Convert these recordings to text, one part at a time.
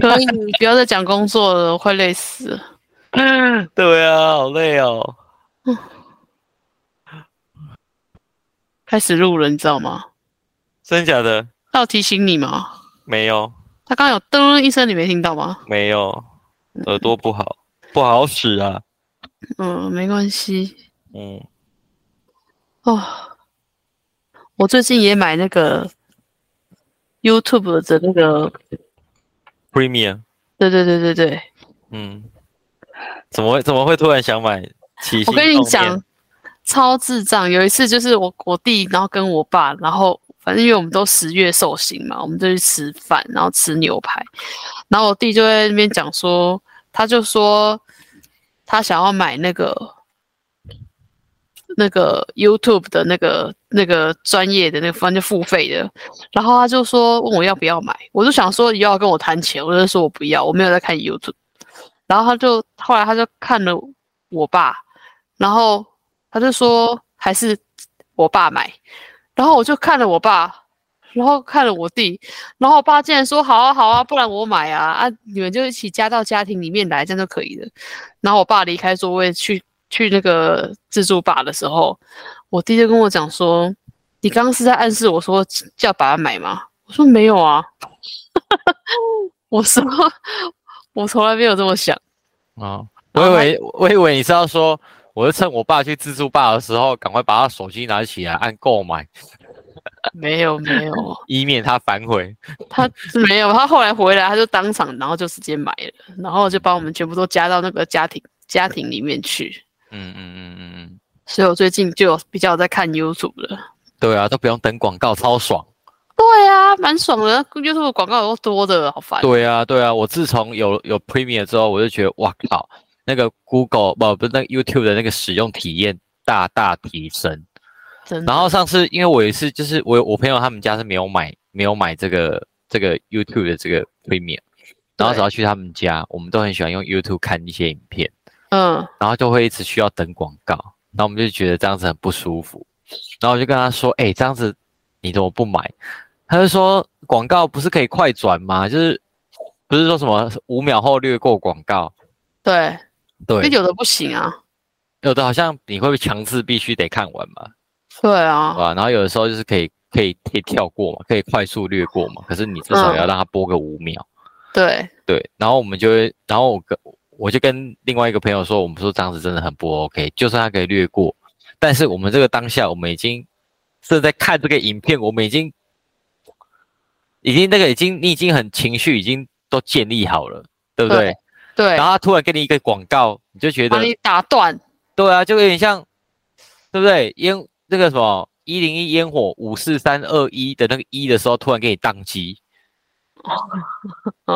可以不要再讲工作了，我快累死了。对啊，好累哦。开始录了，你知道吗？真假的？他有提醒你吗？没有。他刚刚有噔一声，你没听到吗？没有，耳朵不好，不好使啊。嗯，没关系。嗯。哦，我最近也买那个 YouTube 的那个 Premium。对对对对对。嗯。怎么会怎么会突然想买？我跟你讲。超智障！有一次就是我我弟，然后跟我爸，然后反正因为我们都十月寿星嘛，我们就去吃饭，然后吃牛排，然后我弟就在那边讲说，他就说他想要买那个那个 YouTube 的那个那个专业的那个反正付费的，然后他就说问我要不要买，我就想说你要跟我谈钱，我就说我不要，我没有在看 YouTube，然后他就后来他就看了我爸，然后。他就说还是我爸买，然后我就看了我爸，然后看了我弟，然后我爸竟然说好啊好啊，不然我买啊啊，你们就一起加到家庭里面来，这样就可以了。然后我爸离开座位去去那个自助吧的时候，我弟就跟我讲说：“你刚刚是在暗示我说叫爸爸买吗？”我说没有啊，我说我从来没有这么想啊，我以为我以为你是要说。我就趁我爸去自助吧的时候，赶快把他手机拿起来按购买。没有没有，以免他反悔。他没有，他后来回来，他就当场，然后就直接买了，然后就把我们全部都加到那个家庭家庭里面去。嗯嗯嗯嗯嗯。所以我最近就有比较在看 YouTube 了。对啊，都不用等广告，超爽。对啊，蛮爽的。YouTube 广告都多的，好烦。对啊对啊，我自从有有 Premium 之后，我就觉得哇靠。那个 Google 不不是那个 YouTube 的那个使用体验大大提升，然后上次因为我也是就是我我朋友他们家是没有买没有买这个这个 YouTube 的这个 Premium，然后只要去他们家，我们都很喜欢用 YouTube 看一些影片，嗯，然后就会一直需要等广告，然后我们就觉得这样子很不舒服，然后我就跟他说，哎，这样子你怎么不买？他就说广告不是可以快转吗？就是不是说什么五秒后略过广告？对。对，有的不行啊，有的好像你会强制必须得看完嘛。对啊，对吧？然后有的时候就是可以可以可以跳过嘛，可以快速略过嘛。可是你至少要让它播个五秒。对对，然后我们就会，然后我跟我就跟另外一个朋友说，我们说这样子真的很不 OK。就算他可以略过，但是我们这个当下，我们已经是在看这个影片，我们已经已经那个已经你已经很情绪已经都建立好了，对不对？对，然后他突然给你一个广告，你就觉得把你打断。对啊，就有点像，对不对？烟那个什么一零一烟火五四三二一的那个一的时候，突然给你宕机，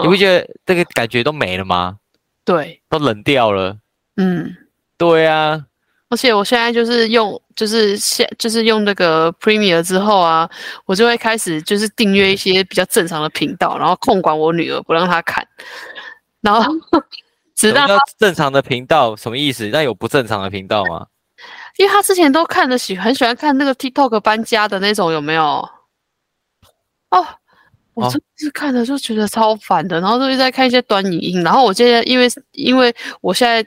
你不觉得这个感觉都没了吗？对，都冷掉了。嗯，对啊。而且我现在就是用，就是现就是用那个 Premier 之后啊，我就会开始就是订阅一些比较正常的频道，然后控管我女儿，不让她看。然后，直到正常的频道什么意思？那有不正常的频道吗？因为她之前都看的喜很喜欢看那个 TikTok 搬家的那种，有没有？哦，我这次看着就觉得超烦的，然后就一直在看一些短影音。然后我现在因为因为我现在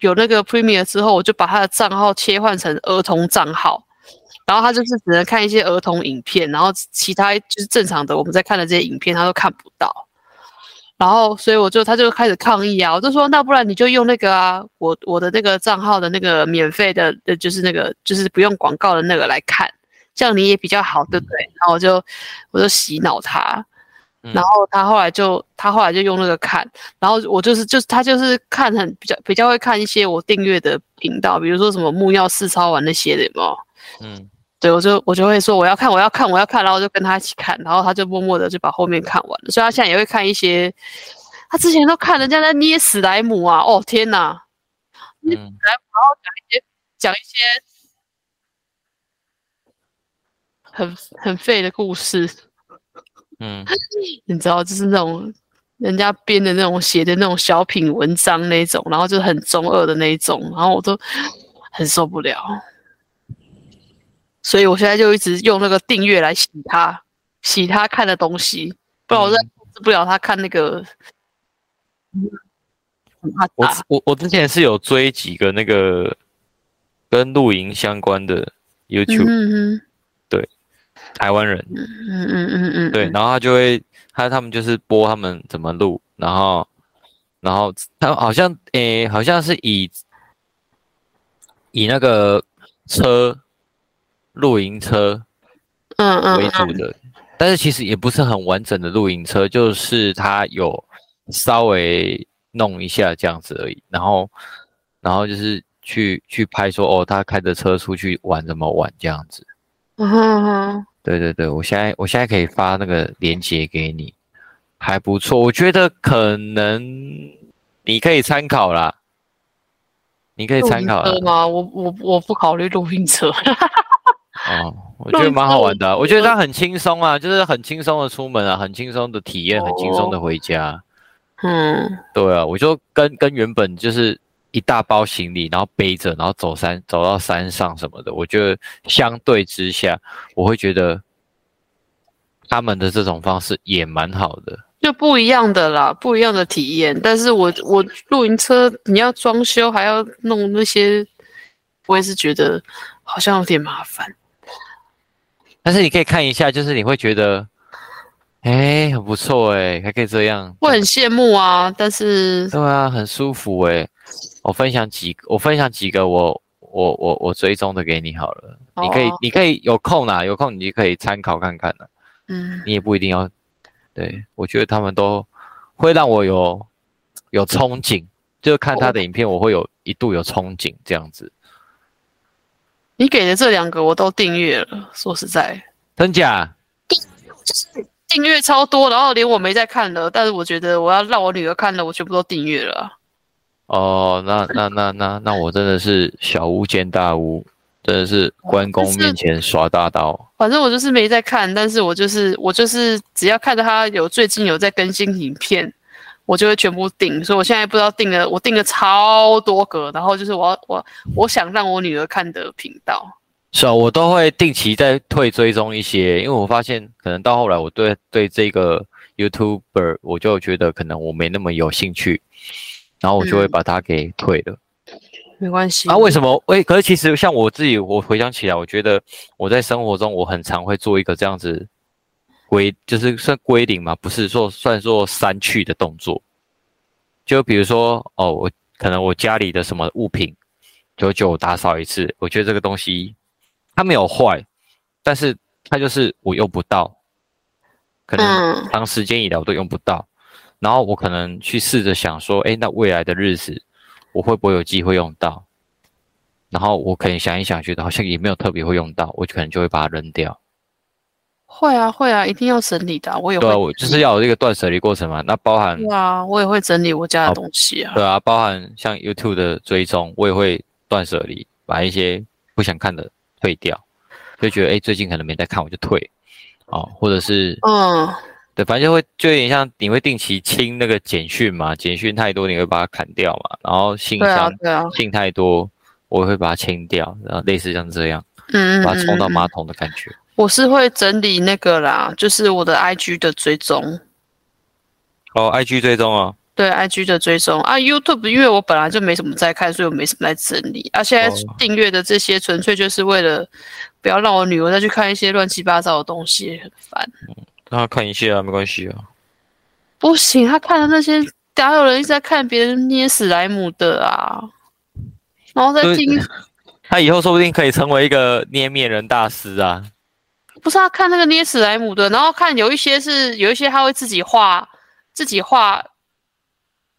有那个 Premier 之后，我就把他的账号切换成儿童账号，然后他就是只能看一些儿童影片，然后其他就是正常的我们在看的这些影片，他都看不到。然后，所以我就他就开始抗议啊！我就说，那不然你就用那个啊，我我的那个账号的那个免费的，呃，就是那个就是不用广告的那个来看，这样你也比较好，对不对？然后我就我就洗脑他，然后他后来就他后来就用那个看，然后我就是就是他就是看很比较比较会看一些我订阅的频道，比如说什么木曜四超玩那些的嘛，嗯。对，我就我就会说我要看，我要看，我要看，然后就跟他一起看，然后他就默默的就把后面看完了。所以他现在也会看一些，他之前都看人家在捏史莱姆啊，哦天哪，捏史莱姆，然后讲一些讲一些很很废的故事，嗯，你知道，就是那种人家编的那种写的那种小品文章那种，然后就很中二的那一种，然后我都很受不了。所以我现在就一直用那个订阅来洗他，洗他看的东西，不然我控制不了他看那个。我我我之前是有追几个那个跟露营相关的 YouTube，对，台湾人，嗯嗯嗯嗯嗯，对，然后他就会他他们就是播他们怎么录，然后然后他好像诶好像是以以那个车露营车嗯嗯为主的，但是其实也不是很完整的露营车，就是他有稍微。弄一下这样子而已，然后，然后就是去去拍说哦，他开着车出去玩怎么玩这样子。嗯哼，对对对，我现在我现在可以发那个链接给你，还不错，我觉得可能你可以参考啦，你可以参考吗？我我我不考虑露营车。哦，我觉得蛮好玩的，我觉得它很轻松啊，就是很轻松的出门啊，很轻松的体验，很轻松的回家。嗯，对啊，我就跟跟原本就是一大包行李，然后背着，然后走山走到山上什么的，我觉得相对之下，我会觉得他们的这种方式也蛮好的，就不一样的啦，不一样的体验。但是我我露营车你要装修还要弄那些，我也是觉得好像有点麻烦。但是你可以看一下，就是你会觉得。哎，很不错哎，还可以这样，我很羡慕啊。但是，对啊，很舒服哎。我分享几，我分享几个我我我我追踪的给你好了。你可以，你可以有空啊，有空你就可以参考看看的。嗯，你也不一定要。对，我觉得他们都会让我有有憧憬，就看他的影片，我会有一度有憧憬这样子。你给的这两个我都订阅了，说实在，真假？就是。订阅超多，然后连我没在看的，但是我觉得我要让我女儿看的，我全部都订阅了。哦，那那那那那我真的是小巫见大巫，真的是关公面前耍大刀。反正我就是没在看，但是我就是我就是只要看到他有最近有在更新影片，我就会全部订。所以我现在不知道订了，我订了超多个，然后就是我要我我想让我女儿看的频道。是啊，我都会定期在退追踪一些，因为我发现可能到后来我对对这个 YouTuber 我就觉得可能我没那么有兴趣，然后我就会把它给退了。没关系。啊，为什么？喂，可是其实像我自己，我回想起来，我觉得我在生活中我很常会做一个这样子归，就是算归零嘛，不是说算做删去的动作。就比如说哦，我可能我家里的什么物品，久久打扫一次，我觉得这个东西。它没有坏，但是它就是我用不到，可能长时间以来我都用不到。然后我可能去试着想说，哎，那未来的日子我会不会有机会用到？然后我可能想一想，觉得好像也没有特别会用到，我可能就会把它扔掉。会啊，会啊，一定要整理的。我也会，我就是要有这个断舍离过程嘛。那包含对啊，我也会整理我家的东西啊。对啊，包含像 YouTube 的追踪，我也会断舍离，把一些不想看的。退掉，就觉得哎，最近可能没在看，我就退，哦，或者是嗯，对，反正就会就有点像你会定期清那个简讯嘛，简讯太多你会把它砍掉嘛，然后信箱信太多我会把它清掉，然后类似像这样，嗯，把它冲到马桶的感觉。我是会整理那个啦，就是我的 IG 的追踪。哦，IG 追踪啊。对，IG 的追踪啊，YouTube，因为我本来就没什么在看，所以我没什么在整理。啊，现在订阅的这些纯粹就是为了不要让我女儿再去看一些乱七八糟的东西，很烦。嗯，让他看一下啊，没关系啊。不行，他看的那些，哪有人一直在看别人捏史莱姆的啊？然后再听，他以后说不定可以成为一个捏面人大师啊。不是，他看那个捏史莱姆的，然后看有一些是有一些他会自己画，自己画。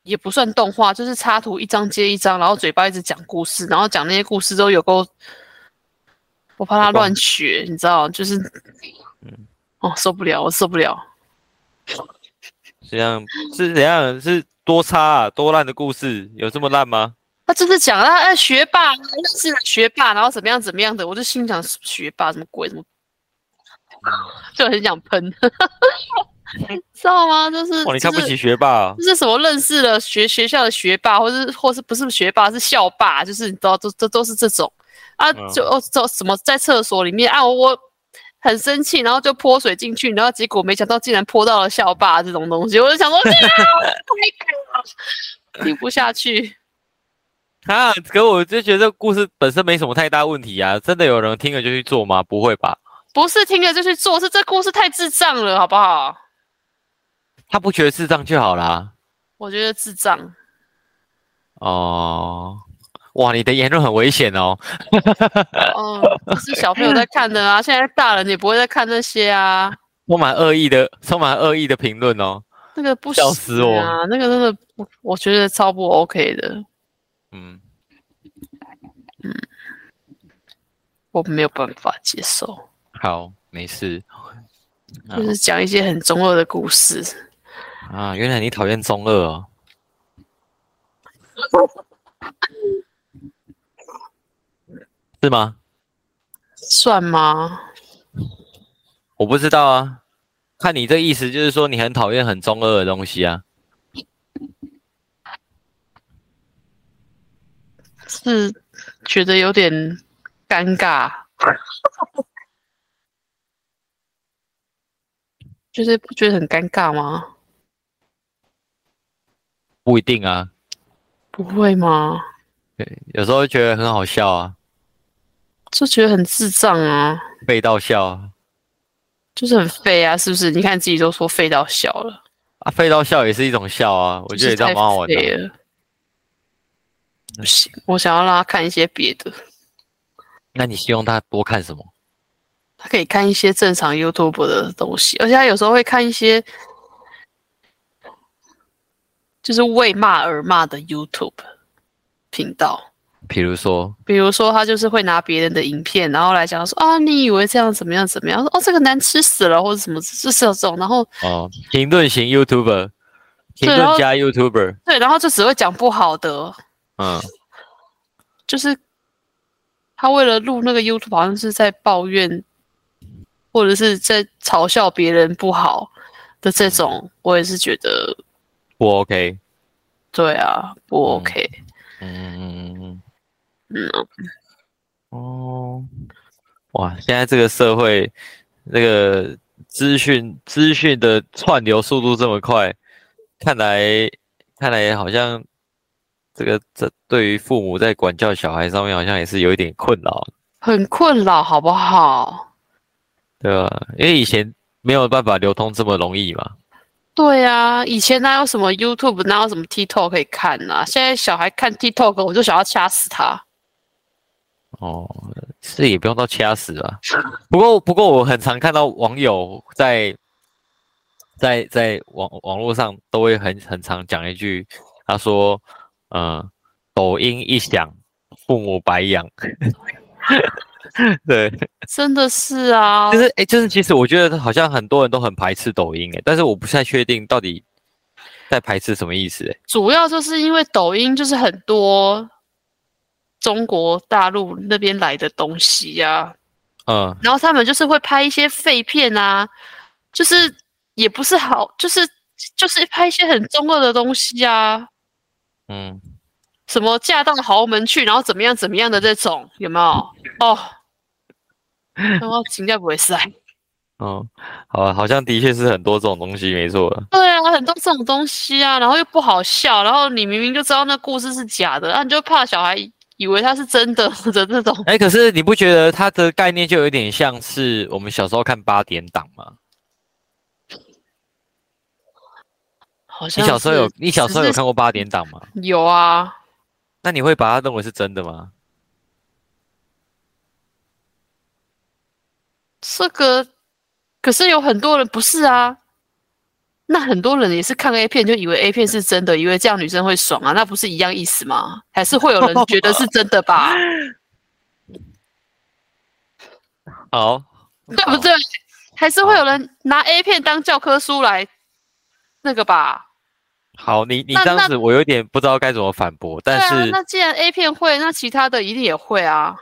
也不算动画，就是插图一张接一张，然后嘴巴一直讲故事，然后讲那些故事都有够，我怕他乱学，你知道，就是，嗯，哦，受不了，我受不了。这样是怎样？是多差啊，多烂的故事，有这么烂吗？他就是讲他哎学霸，认识了学霸，然后怎么样怎么样的，我就心想学霸什么鬼什么，就很想喷。知道吗？就是哇，你看不起学霸，就是什么认识了学学校的学霸，或是或是不是学霸是校霸，就是你知道，都都都是这种啊，就哦，这什么在厕所里面啊，我很生气，然后就泼水进去，然后结果没想到竟然泼到了校霸这种东西，我就想说，听 不下去。啊！可我就觉得这个故事本身没什么太大问题啊，真的有人听了就去做吗？不会吧？不是听了就去做，是这故事太智障了，好不好？他不觉得智障就好啦。我觉得智障。哦，哇，你的言论很危险哦。哦，是小朋友在看的啊，现在大人也不会再看那些啊。充满恶意的，充满恶意的评论哦。那个不笑死我啊！那个真的，我觉得超不 OK 的。嗯嗯，我没有办法接受。好，没事。就是讲一些很中二的故事。啊，原来你讨厌中二哦？是吗？算吗？我不知道啊。看你这意思，就是说你很讨厌很中二的东西啊。是觉得有点尴尬，就是不觉得很尴尬吗？不一定啊，不会吗？对，有时候觉得很好笑啊，就觉得很智障啊，废到笑，就是很废啊，是不是？你看自己都说废到笑了啊，废到笑也是一种笑啊，我觉得这样蛮好玩的。不行，我想要让他看一些别的。那你希望他多看什么？他可以看一些正常 YouTube 的东西，而且他有时候会看一些就是为骂而骂的 YouTube 频道。比如说，比如说他就是会拿别人的影片，然后来讲说啊，你以为这样怎么样怎么样？说哦，这个难吃死了，或者什么，就是这种。然后哦，评论型 YouTuber，评论加 YouTuber，对，然后就只会讲不好的。嗯，就是他为了录那个 YouTube，好像是在抱怨，或者是在嘲笑别人不好的这种，我也是觉得不 OK。对啊，不 OK。嗯嗯嗯嗯嗯。哦，哇！现在这个社会，那个资讯资讯的串流速度这么快，看来看来好像。这个这对于父母在管教小孩上面好像也是有一点困扰，很困扰，好不好？对啊，因为以前没有办法流通这么容易嘛。对啊，以前哪有什么 YouTube，哪有什么 TikTok 可以看呢？现在小孩看 TikTok，我就想要掐死他。哦，是也不用到掐死吧。不过不过我很常看到网友在在在网网络上都会很很常讲一句，他说。嗯，抖音一响，父母白养。对，真的是啊。就是哎，就是其实我觉得好像很多人都很排斥抖音哎，但是我不太确定到底在排斥什么意思哎。主要就是因为抖音就是很多中国大陆那边来的东西呀，嗯，然后他们就是会拍一些废片啊，就是也不是好，就是就是拍一些很中二的东西啊。嗯，什么嫁到豪门去，然后怎么样怎么样的这种有没有？哦，然后情价不会塞。嗯，好，好像的确是很多这种东西，没错。对啊，很多这种东西啊，然后又不好笑，然后你明明就知道那故事是假的，那你就怕小孩以为它是真的的这种。哎，可是你不觉得它的概念就有点像是我们小时候看八点档吗？你小时候有你小时候有看过八点档吗？有啊。那你会把它认为是真的吗？这个可是有很多人不是啊。那很多人也是看 A 片就以为 A 片是真的，以为这样女生会爽啊，那不是一样意思吗？还是会有人觉得是真的吧？好，对不对？还是会有人拿 A 片当教科书来那个吧？好，你你这样子，我有点不知道该怎么反驳。但是，那既然 A 片会，那其他的一定也会啊，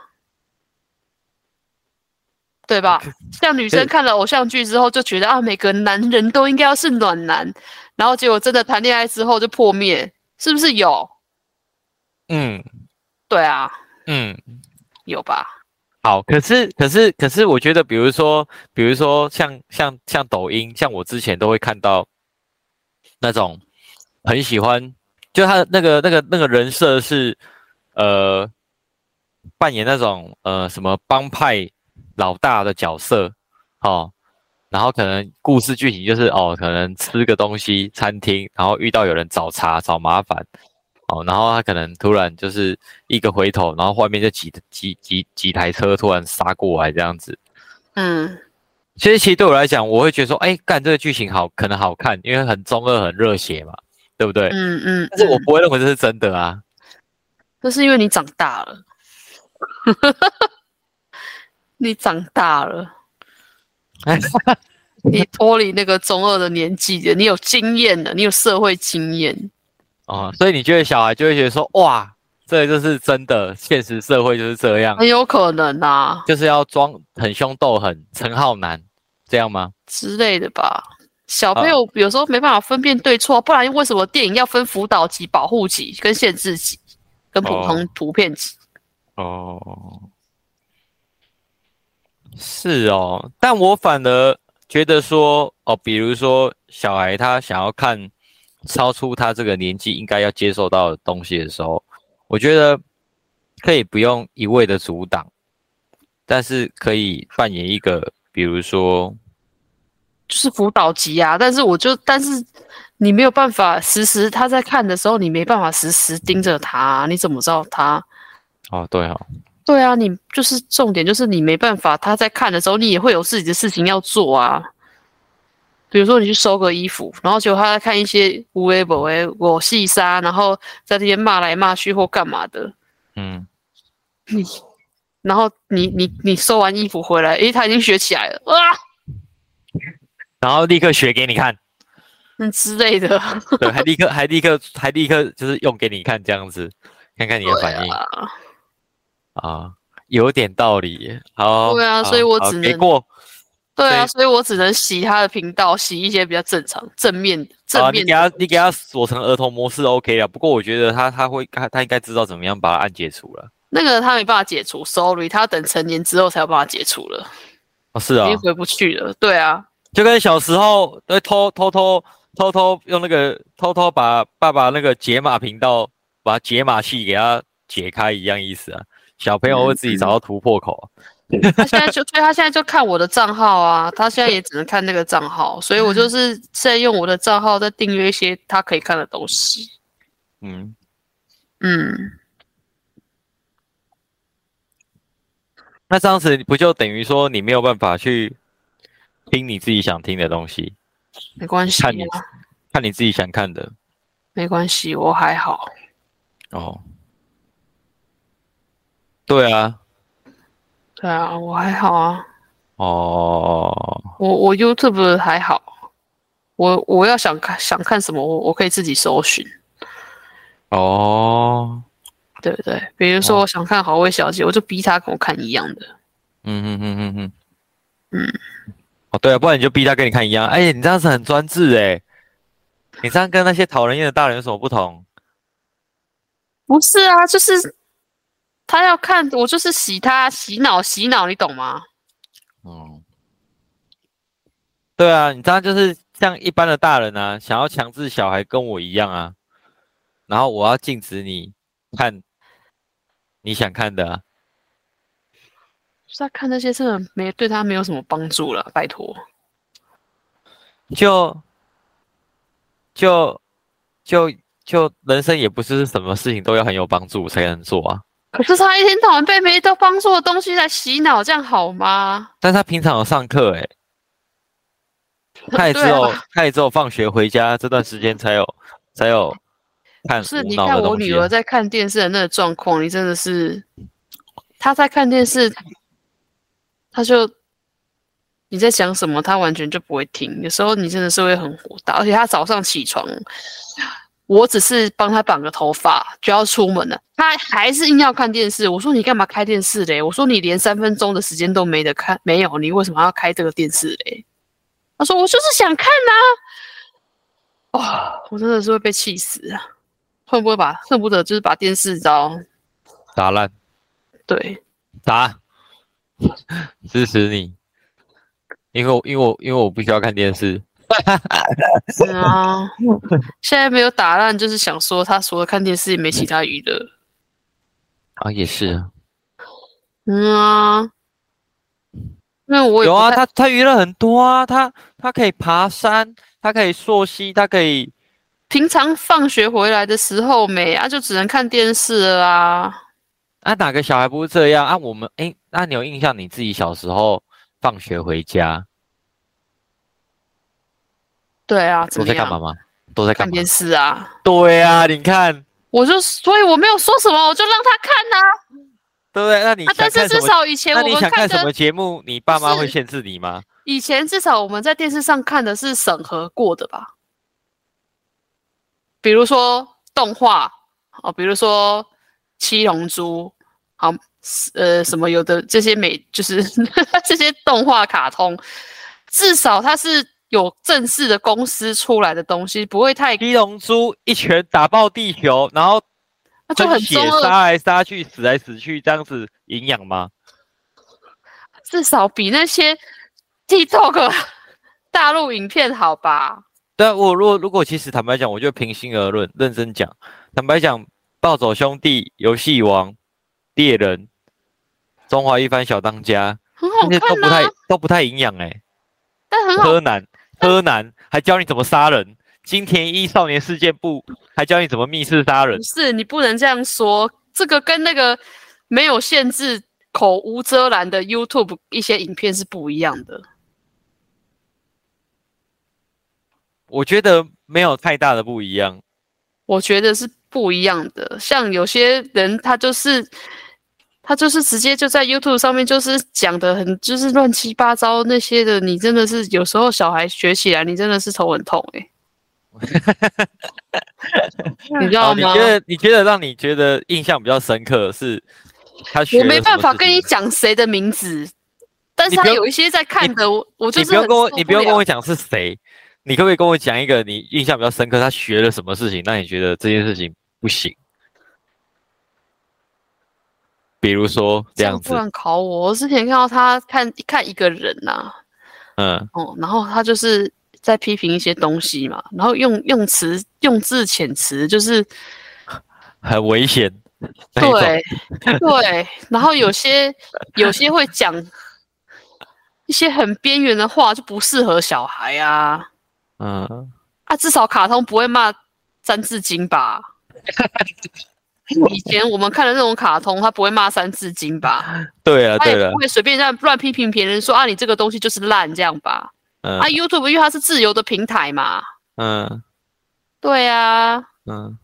对吧？像女生看了偶像剧之后，就觉得啊，每个男人都应该要是暖男，然后结果真的谈恋爱之后就破灭，是不是有？嗯，对啊，嗯，有吧？好，可是可是可是，我觉得，比如说，比如说像像像抖音，像我之前都会看到那种很喜欢，就他那个那个那个人设是呃扮演那种呃什么帮派老大的角色，哦，然后可能故事剧情就是哦，可能吃个东西餐厅，然后遇到有人找茬找麻烦。哦，然后他可能突然就是一个回头，然后外面就几几几几台车突然杀过来这样子。嗯，其实其实对我来讲，我会觉得说，哎，干这个剧情好，可能好看，因为很中二、很热血嘛，对不对？嗯嗯。但是我不会认为这是真的啊。那是因为你长大了。你长大了。你 脱离那个中二的年纪了，你有经验了，你有社会经验。哦，所以你觉得小孩就会觉得说，哇，这就是真的，现实社会就是这样，很有可能啊，就是要装很凶斗狠，陈浩南这样吗之类的吧？小朋友有时候没办法分辨对错，不然为什么电影要分辅导级、保护级跟限制级，跟普通图片级？哦，是哦，但我反而觉得说，哦，比如说小孩他想要看。超出他这个年纪应该要接受到的东西的时候，我觉得可以不用一味的阻挡，但是可以扮演一个，比如说，就是辅导级啊。但是我就，但是你没有办法时时他在看的时候，你没办法时时盯着他，你怎么知道他？哦，对哦，对啊，你就是重点就是你没办法他在看的时候，你也会有自己的事情要做啊。比如说你去收个衣服，然后结果他在看一些无微不微我细沙，然后在这边骂来骂去或干嘛的，嗯，你，然后你你你收完衣服回来，诶，他已经学起来了，哇，然后立刻学给你看，嗯之类的，对，还立刻还立刻还立刻就是用给你看这样子，看看你的反应，啊，有点道理，好，对啊，所以我只能给过。对啊，所以我只能洗他的频道，洗一些比较正常、正面、正面。你给他，你给他锁成儿童模式 OK 了。不过我觉得他他会他他应该知道怎么样把它按解除了。那个他没办法解除，Sorry，他等成年之后才有办法解除了。哦，是啊，已经回不去了。对啊，就跟小时候都偷偷偷偷偷用那个偷偷把爸爸那个解码频道把解码器给他解开一样意思啊。小朋友会自己找到突破口。他现在就，所以他现在就看我的账号啊，他现在也只能看那个账号，所以我就是在用我的账号在订阅一些他可以看的东西。嗯嗯，那这样子不就等于说你没有办法去听你自己想听的东西？没关系，看你看你自己想看的，没关系，我还好。哦，对啊。对啊，我还好啊。哦，我我 YouTube 还好，我我要想看想看什么，我我可以自己搜寻。哦，对不对？比如说我想看好味小姐，我就逼他跟我看一样的。嗯嗯嗯嗯嗯。嗯。哦，对啊，不然你就逼他跟你看一样。哎，你这样子很专制哎。你这样跟那些讨人厌的大人有什么不同？不是啊，就是。他要看我，就是洗他洗脑洗脑，你懂吗？嗯，对啊，你这样就是像一般的大人啊，想要强制小孩跟我一样啊，然后我要禁止你看你想看的，是他看那些真的没对他没有什么帮助了，拜托，就就就就人生也不是什么事情都要很有帮助才能做啊。可是他一天到晚被没得帮助的东西在洗脑，这样好吗？但他平常有上课哎，他也只有他也只有放学回家这段时间才有才有看。是，你看我女儿在看电视的那个状况，你真的是，她在看电视，她就你在讲什么，她完全就不会听。有时候你真的是会很火大，而且她早上起床。我只是帮他绑个头发就要出门了，他还是硬要看电视。我说你干嘛开电视嘞？我说你连三分钟的时间都没得看，没有，你为什么要开这个电视嘞？他说我就是想看呐。哇，我真的是会被气死啊！会不会把恨不得就是把电视招打烂？对，打。支持你，因为因为我因为我不需要看电视。是啊，现在没有打烂，就是想说他除了看电视也没其他娱乐。啊，也是。嗯啊，那我有啊，他他娱乐很多啊，他他可以爬山，他可以溯溪，他可以平常放学回来的时候没啊，就只能看电视了啊。啊，哪个小孩不是这样啊？我们哎，那你有印象你自己小时候放学回家？对啊，都在干嘛吗？都在看电视啊。对啊，你看，我就所以我没有说什么，我就让他看呐。对不对？那你但是至少以前我们看什么节目，你爸妈会限制你吗？以前至少我们在电视上看的是审核过的吧？比如说动画哦，比如说七龙珠，好呃什么有的这些美就是 这些动画卡通，至少它是。有正式的公司出来的东西，不会太。七龙珠一拳打爆地球，然后那就很血杀来杀去，死来死去，这样子营养吗？至少比那些 TikTok 大陆影片好吧？对我如果如果其实坦白讲，我就平心而论，认真讲，坦白讲，暴走兄弟、游戏王、猎人、中华一番小当家，很好看都不太都不太营养哎，但很好。柯南。柯南还教你怎么杀人，金田一少年事件簿还教你怎么密室杀人。不是，你不能这样说，这个跟那个没有限制、口无遮拦的 YouTube 一些影片是不一样的。我觉得没有太大的不一样。我觉得是不一样的，像有些人他就是。他就是直接就在 YouTube 上面，就是讲的很，就是乱七八糟那些的。你真的是有时候小孩学起来，你真的是头很痛哎。你知道吗？你觉得你觉得让你觉得印象比较深刻是他学？我没办法跟你讲谁的名字，但是他有一些在看的，我我就是你不用跟我，你不用跟我讲是谁，你可不可以跟我讲一个你印象比较深刻？他学了什么事情让你觉得这件事情不行？比如说这样子，突然考我。我之前看到他看看一个人呐，嗯，哦，然后他就是在批评一些东西嘛，然后用用词用字遣词就是 很危险，对对，然后有些有些会讲一些很边缘的话，就不适合小孩啊，嗯，啊，至少卡通不会骂三字经吧。以前我们看的那种卡通，他不会骂《三字经》吧？对啊，对啊，不会随便这样乱批评别人说啊，你这个东西就是烂这样吧？嗯，啊，YouTube 因为它是自由的平台嘛。嗯，对啊。嗯，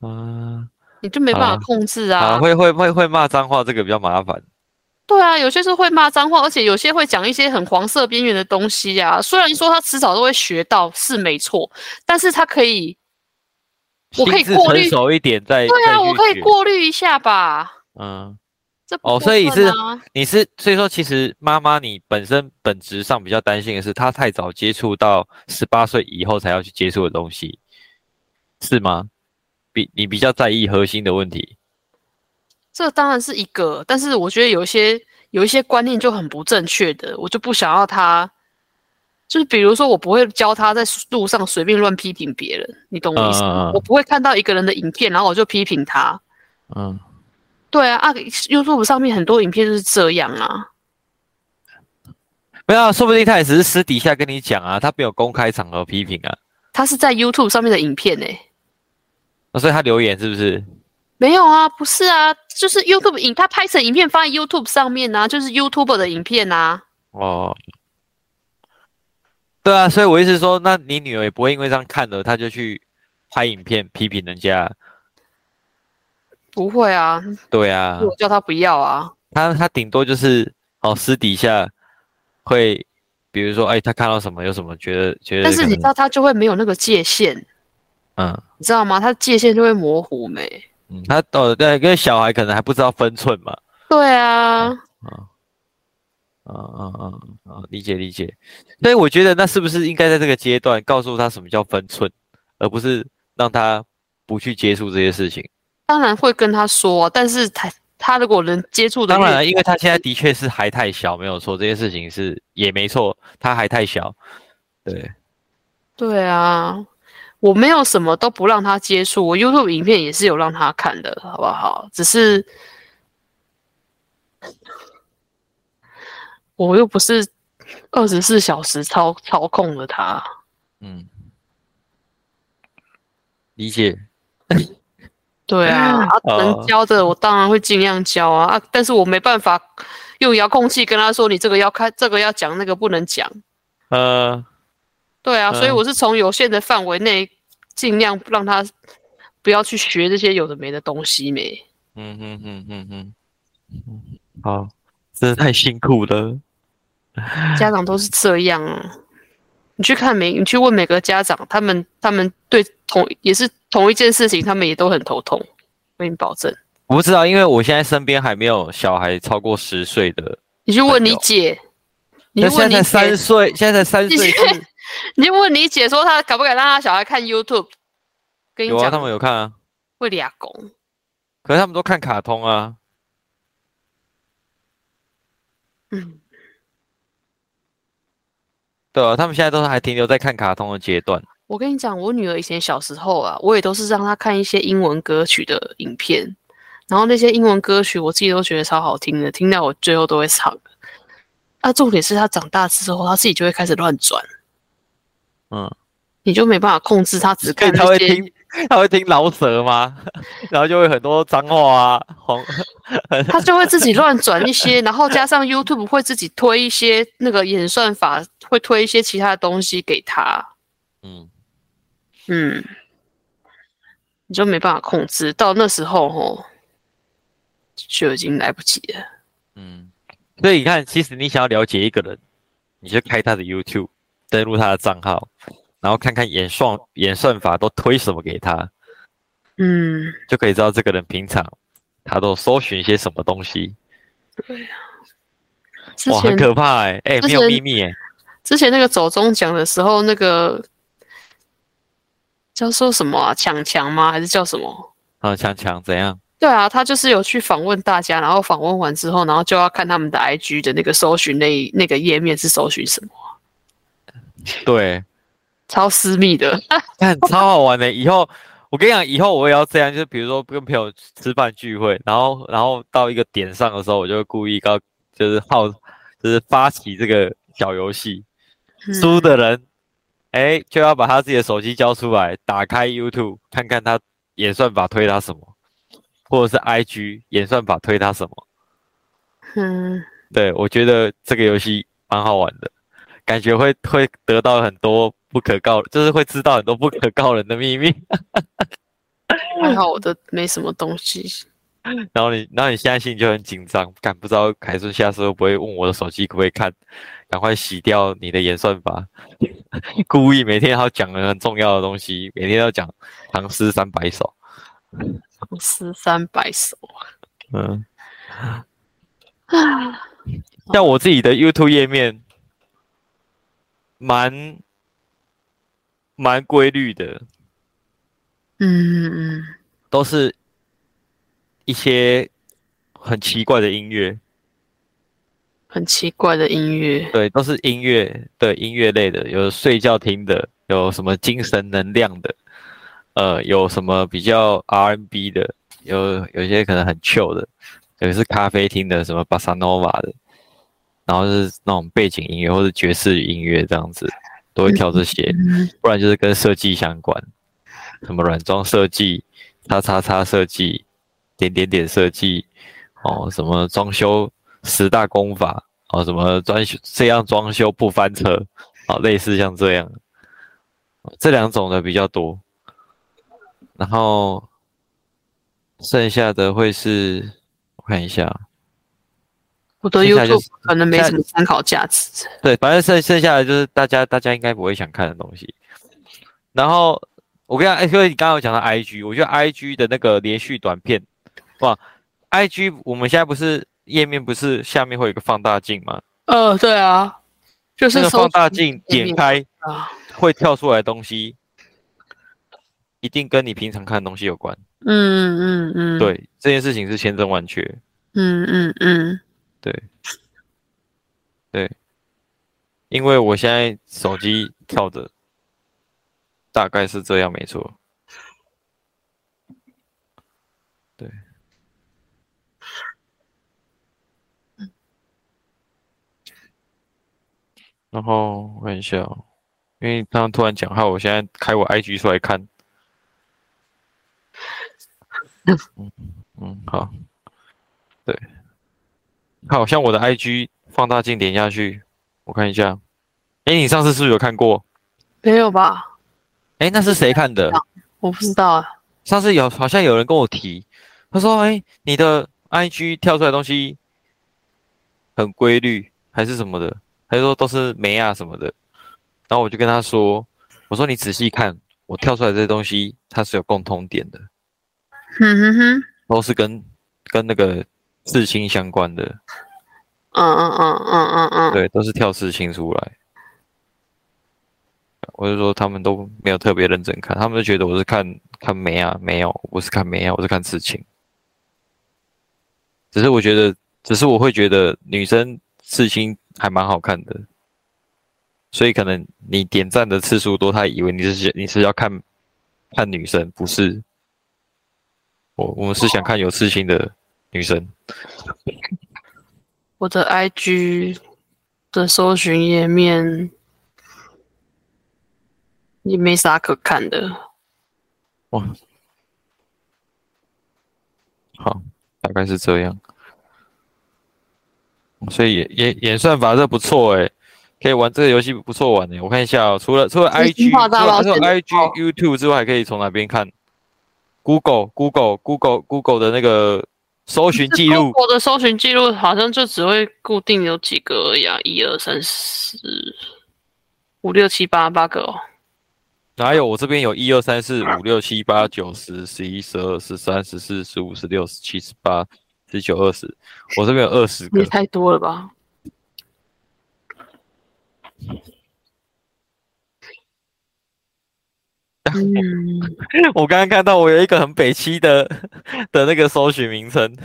啊，你就没办法控制啊。会会会会骂脏话，这个比较麻烦。对啊，有些是会骂脏话，而且有些会讲一些很黄色边缘的东西啊。虽然说他迟早都会学到，是没错，但是他可以。我可以过滤熟一点，再对啊，我可以过滤一下吧。嗯，这哦，所以是你是所以说，其实妈妈你本身本质上比较担心的是，他太早接触到十八岁以后才要去接触的东西，是吗？比你比较在意核心的问题。这当然是一个，但是我觉得有一些有一些观念就很不正确的，我就不想要他。就是比如说，我不会教他在路上随便乱批评别人，你懂我意思吗？我不会看到一个人的影片，然后我就批评他。嗯，对啊，啊，YouTube 上面很多影片就是这样啊。没有，说不定他也只是私底下跟你讲啊，他没有公开场合批评啊。他是在 YouTube 上面的影片呢。所以他留言是不是？没有啊，不是啊，就是 YouTube 影，他拍成影片放在 YouTube 上面啊，就是 YouTube 的影片啊。哦。对啊，所以我意思说，那你女儿也不会因为这样看了，她就去拍影片批评人家。不会啊。对啊。我叫她不要啊。她她顶多就是哦，私底下会，比如说，哎，她看到什么有什么觉得觉得。但是你知道，她就会没有那个界限。嗯。你知道吗？她界限就会模糊没。嗯，她哦对，跟小孩可能还不知道分寸嘛。对啊。啊。啊啊啊啊！理解理解，所以我觉得那是不是应该在这个阶段告诉他什么叫分寸，而不是让他不去接触这些事情？当然会跟他说，但是他他如果能接触的，当然了，因为他现在的确是还太小，没有错，这些事情是也没错，他还太小。对，对啊，我没有什么都不让他接触，我 YouTube 影片也是有让他看的，好不好？只是我又不是二十四小时操操控了他。嗯，理解。对啊，能教的我当然会尽量教啊，啊但是我没办法用遥控器跟他说你这个要开，这个要讲，那个不能讲。呃，对啊，所以我是从有限的范围内尽量让他不要去学这些有的没的东西没。嗯嗯嗯嗯嗯，好，真的太辛苦了。家长都是这样啊。你去看每，你去问每个家长，他们他们对同也是同一件事情，他们也都很头痛。我跟你保证，我不知道，因为我现在身边还没有小孩超过十岁的。你去问你姐，你问你三岁，现在才三岁，你就问你姐说，他敢不敢让他小孩看 YouTube？跟你讲，他们有看啊，会俩公，可是他们都看卡通啊。嗯。对啊，他们现在都是还停留在看卡通的阶段。我跟你讲，我女儿以前小时候啊，我也都是让她看一些英文歌曲的影片，然后那些英文歌曲我自己都觉得超好听的，听到我最后都会唱。啊，重点是她长大之后，她自己就会开始乱转。嗯，你就没办法控制她，只看她会听，他会听老舍吗？然后就会很多脏话啊，黄，他就会自己乱转一些，然后加上 YouTube 会自己推一些那个演算法。会推一些其他的东西给他，嗯嗯，你就没办法控制，到那时候吼就已经来不及了。嗯，所以你看，其实你想要了解一个人，你就开他的 YouTube，登录他的账号，然后看看演算演算法都推什么给他，嗯，就可以知道这个人平常他都搜寻一些什么东西。对呀，哇，很可怕哎哎，没有秘密哎。之前那个走中奖的时候，那个叫说什么啊？强强吗？还是叫什么？啊，强强怎样？对啊，他就是有去访问大家，然后访问完之后，然后就要看他们的 IG 的那个搜寻那那个页面是搜寻什么？对，超私密的，看超好玩的。以后我跟你讲，以后我也要这样，就是比如说跟朋友吃饭聚会，然后然后到一个点上的时候，我就故意告，就是好，就是发起这个小游戏。输的人，哎，就要把他自己的手机交出来，打开 YouTube 看看他演算法推他什么，或者是 IG 演算法推他什么。嗯，对，我觉得这个游戏蛮好玩的，感觉会会得到很多不可告，就是会知道很多不可告人的秘密。还好我的没什么东西。然后你，然后你现在心里就很紧张，敢不知道凯顺下次会不会问我的手机可不可以看，赶快洗掉你的演算法，故意每天要讲很重要的东西，每天要讲唐诗三百首，唐诗三百首，嗯，啊，像我自己的 YouTube 页面，蛮蛮规律的，嗯嗯，都是。一些很奇怪的音乐，很奇怪的音乐，对，都是音乐，对，音乐类的，有睡觉听的，有什么精神能量的，呃，有什么比较 R&B 的，有有些可能很 chill 的，有是咖啡厅的，什么巴萨诺瓦的，然后是那种背景音乐或者爵士音乐这样子，都会挑这些，不然就是跟设计相关，什么软装设计，叉叉叉设计。点点点设计，哦，什么装修十大功法，哦，什么装修这样装修不翻车，哦，类似像这样，这两种的比较多，然后剩下的会是，我看一下，我的 YouTube 可能没什么参考价值。对，反正剩剩下的就是大家大家应该不会想看的东西，然后我跟你讲，哎，因为你刚刚有讲到 IG，我觉得 IG 的那个连续短片。哇，I G 我们现在不是页面不是下面会有一个放大镜吗？呃，对啊，就是那个放大镜点开会跳出来的东西，一定跟你平常看的东西有关。嗯嗯嗯，对，这件事情是千真万确。嗯嗯嗯，对，对，因为我现在手机跳的大概是这样，没错。对，然后看一下，因为刚刚突然讲，害我现在开我 IG 出来看。嗯嗯，好，对，好像我的 IG 放大镜点下去，我看一下。哎，你上次是不是有看过？没有吧？哎，那是谁看的？我不知道啊。上次有好像有人跟我提，他说：“哎，你的 IG 跳出来东西很规律，还是什么的？还是说都是没啊什么的？”然后我就跟他说：“我说你仔细看，我跳出来这些东西，它是有共通点的。”哼哼哼，都是跟跟那个刺青相关的，嗯嗯嗯嗯嗯嗯，对，都是跳刺青出来。我就说他们都没有特别认真看，他们就觉得我是看看眉啊，没有，我是看眉啊，我是看刺青。只是我觉得，只是我会觉得女生刺青还蛮好看的，所以可能你点赞的次数多，他以为你是你是要看看女生，不是。我我们是想看有刺青的女生。我的 IG 的搜寻页面也没啥可看的。哇，好，大概是这样。所以演演演算法这不错哎，可以玩这个游戏不错玩哎。我看一下哦，除了除了 IG，除了 IG、YouTube 之外，还可以从哪边看？Google Google Google Google 的那个搜寻记录，我的搜寻记录好像就只会固定有几个而已啊，一二三四五六七八八个哦。哪有？我这边有一二三四五六七八九十十一十二十三十四十五十六十七十八十九二十，我这边有二十个。也太多了吧？嗯，我刚刚看到我有一个很北七的 的那个搜寻名称，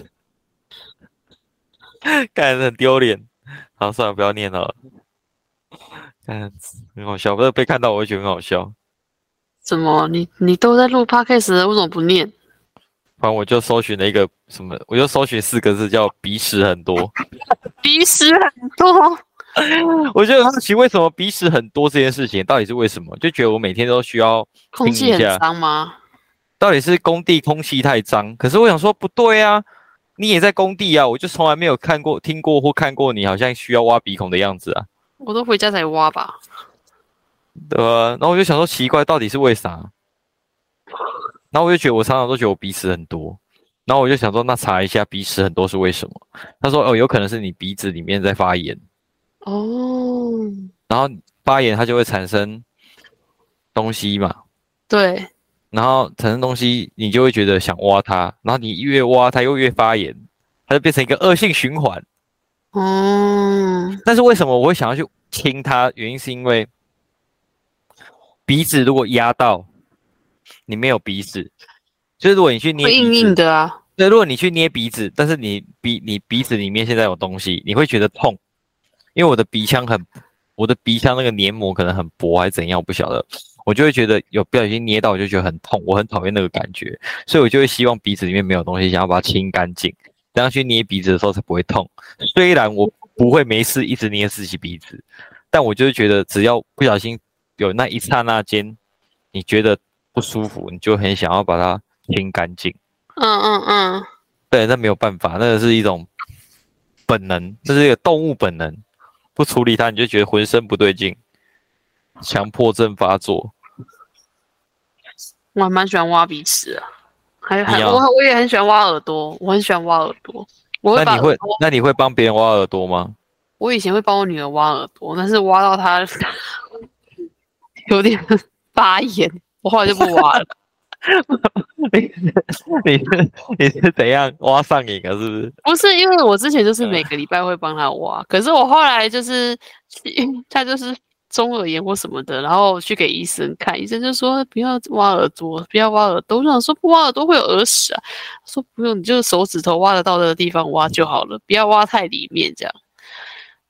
看很丢脸。好，算了，不要念了。看很好笑，不是被看到我会觉得很好笑。怎么？你你都在录 podcast，为什么不念？反正我就搜寻了一个什么，我就搜寻四个字叫“鼻屎很多”。鼻屎很多。我就好奇为什么鼻屎很多这件事情到底是为什么？就觉得我每天都需要空气很脏吗？到底是工地空气太脏？可是我想说不对啊，你也在工地啊，我就从来没有看过、听过或看过你好像需要挖鼻孔的样子啊。我都回家才挖吧。对啊，然后我就想说奇怪，到底是为啥？然后我就觉得我常常都觉得我鼻屎很多，然后我就想说那查一下鼻屎很多是为什么？他说哦，有可能是你鼻子里面在发炎。哦，然后发炎它就会产生东西嘛，对，然后产生东西，你就会觉得想挖它，然后你越挖它又越发炎，它就变成一个恶性循环。哦，但是为什么我会想要去清它？原因是因为鼻子如果压到你没有鼻子，就是如果你去捏硬硬的啊，对，如果你去捏鼻子，但是你鼻你鼻子里面现在有东西，你会觉得痛。因为我的鼻腔很，我的鼻腔那个黏膜可能很薄还是怎样，我不晓得，我就会觉得有不小心捏到，我就觉得很痛，我很讨厌那个感觉，所以我就会希望鼻子里面没有东西，想要把它清干净，这样去捏鼻子的时候才不会痛。虽然我不会没事一直捏自己鼻子，但我就是觉得只要不小心有那一刹那间，你觉得不舒服，你就很想要把它清干净。嗯嗯嗯，对，那没有办法，那个是一种本能，这是一个动物本能。不处理它，你就觉得浑身不对劲，强迫症发作。我还蛮喜欢挖鼻屎啊，还还我我也很喜欢挖耳朵，我很喜欢挖耳朵。那你会那你会帮别人挖耳朵吗？我以前会帮我女儿挖耳朵，但是挖到她 有点发炎，我后来就不挖了。你 你是 你是怎样挖上瘾了？是不是？不是，因为我之前就是每个礼拜会帮他挖，可是我后来就是他就是中耳炎或什么的，然后去给医生看，医生就说不要挖耳朵，不要挖耳朵。我想说不挖耳朵会有耳屎啊，说不用，你就手指头挖得到的地方挖就好了，不要挖太里面这样。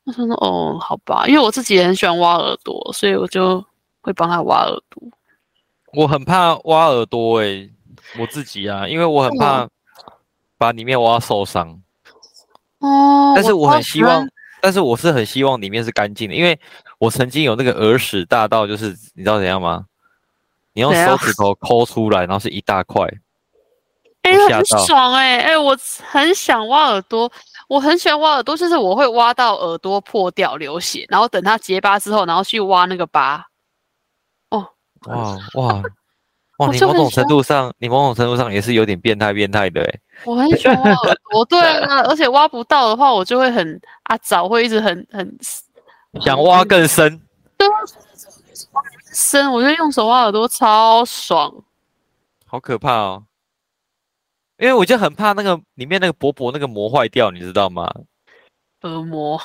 他说哦，好吧，因为我自己也很喜欢挖耳朵，所以我就会帮他挖耳朵。我很怕挖耳朵诶，我自己啊，因为我很怕把里面挖受伤。哦，但是我很希望。但是我是很希望里面是干净的，因为我曾经有那个耳屎大到，就是你知道怎样吗？你用手指头抠出来，然后是一大块。哎，很爽哎哎，我很想挖耳朵，我很喜欢挖耳朵，就是我会挖到耳朵破掉流血，然后等它结疤之后，然后去挖那个疤。哦，哇哇。哇，你某种程度上，你某种程度上也是有点变态变态的哎。我很喜欢挖耳朵，对啊，而且挖不到的话，我就会很啊早会一直很很想挖更深。对啊，深，我觉得用手挖耳朵超爽。好可怕哦！因为我就很怕那个里面那个薄薄那个膜坏掉，你知道吗？耳膜。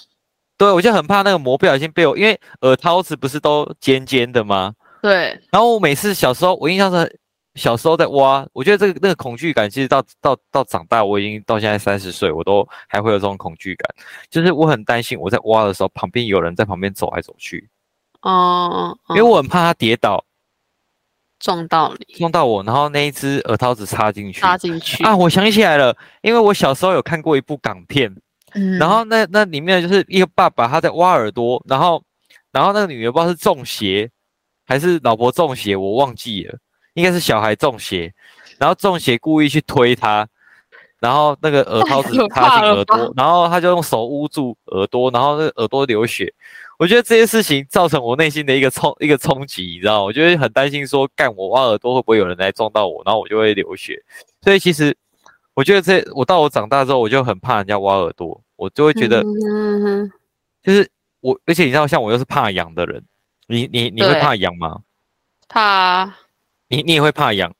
对，我就很怕那个膜不小心被我，因为耳掏子不是都尖尖的吗？对，然后我每次小时候，我印象是小时候在挖，我觉得这个那个恐惧感，其实到到到长大，我已经到现在三十岁，我都还会有这种恐惧感，就是我很担心我在挖的时候，旁边有人在旁边走来走去，哦，因为我很怕他跌倒。撞到你，撞到我，然后那一只耳套子插进去，插进去。啊！我想起来了，因为我小时候有看过一部港片，嗯，然后那那里面就是一个爸爸他在挖耳朵，然后然后那个女儿不知道是中邪。还是老婆中邪，我忘记了，应该是小孩中邪，然后中邪故意去推他，然后那个耳套子插进耳朵，然后他就用手捂住耳朵，然后那个耳朵流血。我觉得这些事情造成我内心的一个冲一个冲击，你知道吗？我就会很担心说，干我挖耳朵会不会有人来撞到我，然后我就会流血。所以其实我觉得这我到我长大之后，我就很怕人家挖耳朵，我就会觉得，就是我，而且你知道，像我又是怕痒的人。你你你会怕痒吗？怕。你你也会怕痒？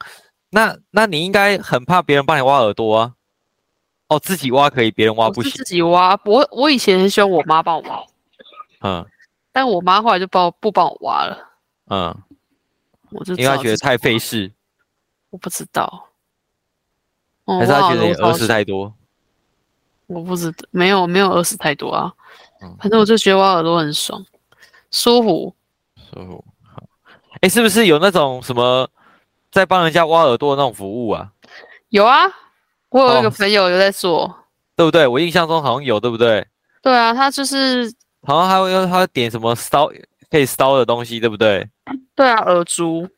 那那你应该很怕别人帮你挖耳朵啊？哦，自己挖可以，别人挖不行。自己挖，我我以前很喜欢我妈帮我挖。嗯。但我妈后来就帮不帮我挖了。嗯。我就因为她觉得太费事。我不知道。还是她觉得你耳屎太多？我不知道，没有没有耳屎太多啊。反正我就觉得挖耳朵很爽，舒服。哦，好，哎，是不是有那种什么在帮人家挖耳朵的那种服务啊？有啊，我有一个朋友有在做，对不对？我印象中好像有，对不对？对啊，他就是好像还会他点什么烧可以烧的东西，对不对？对啊，耳珠，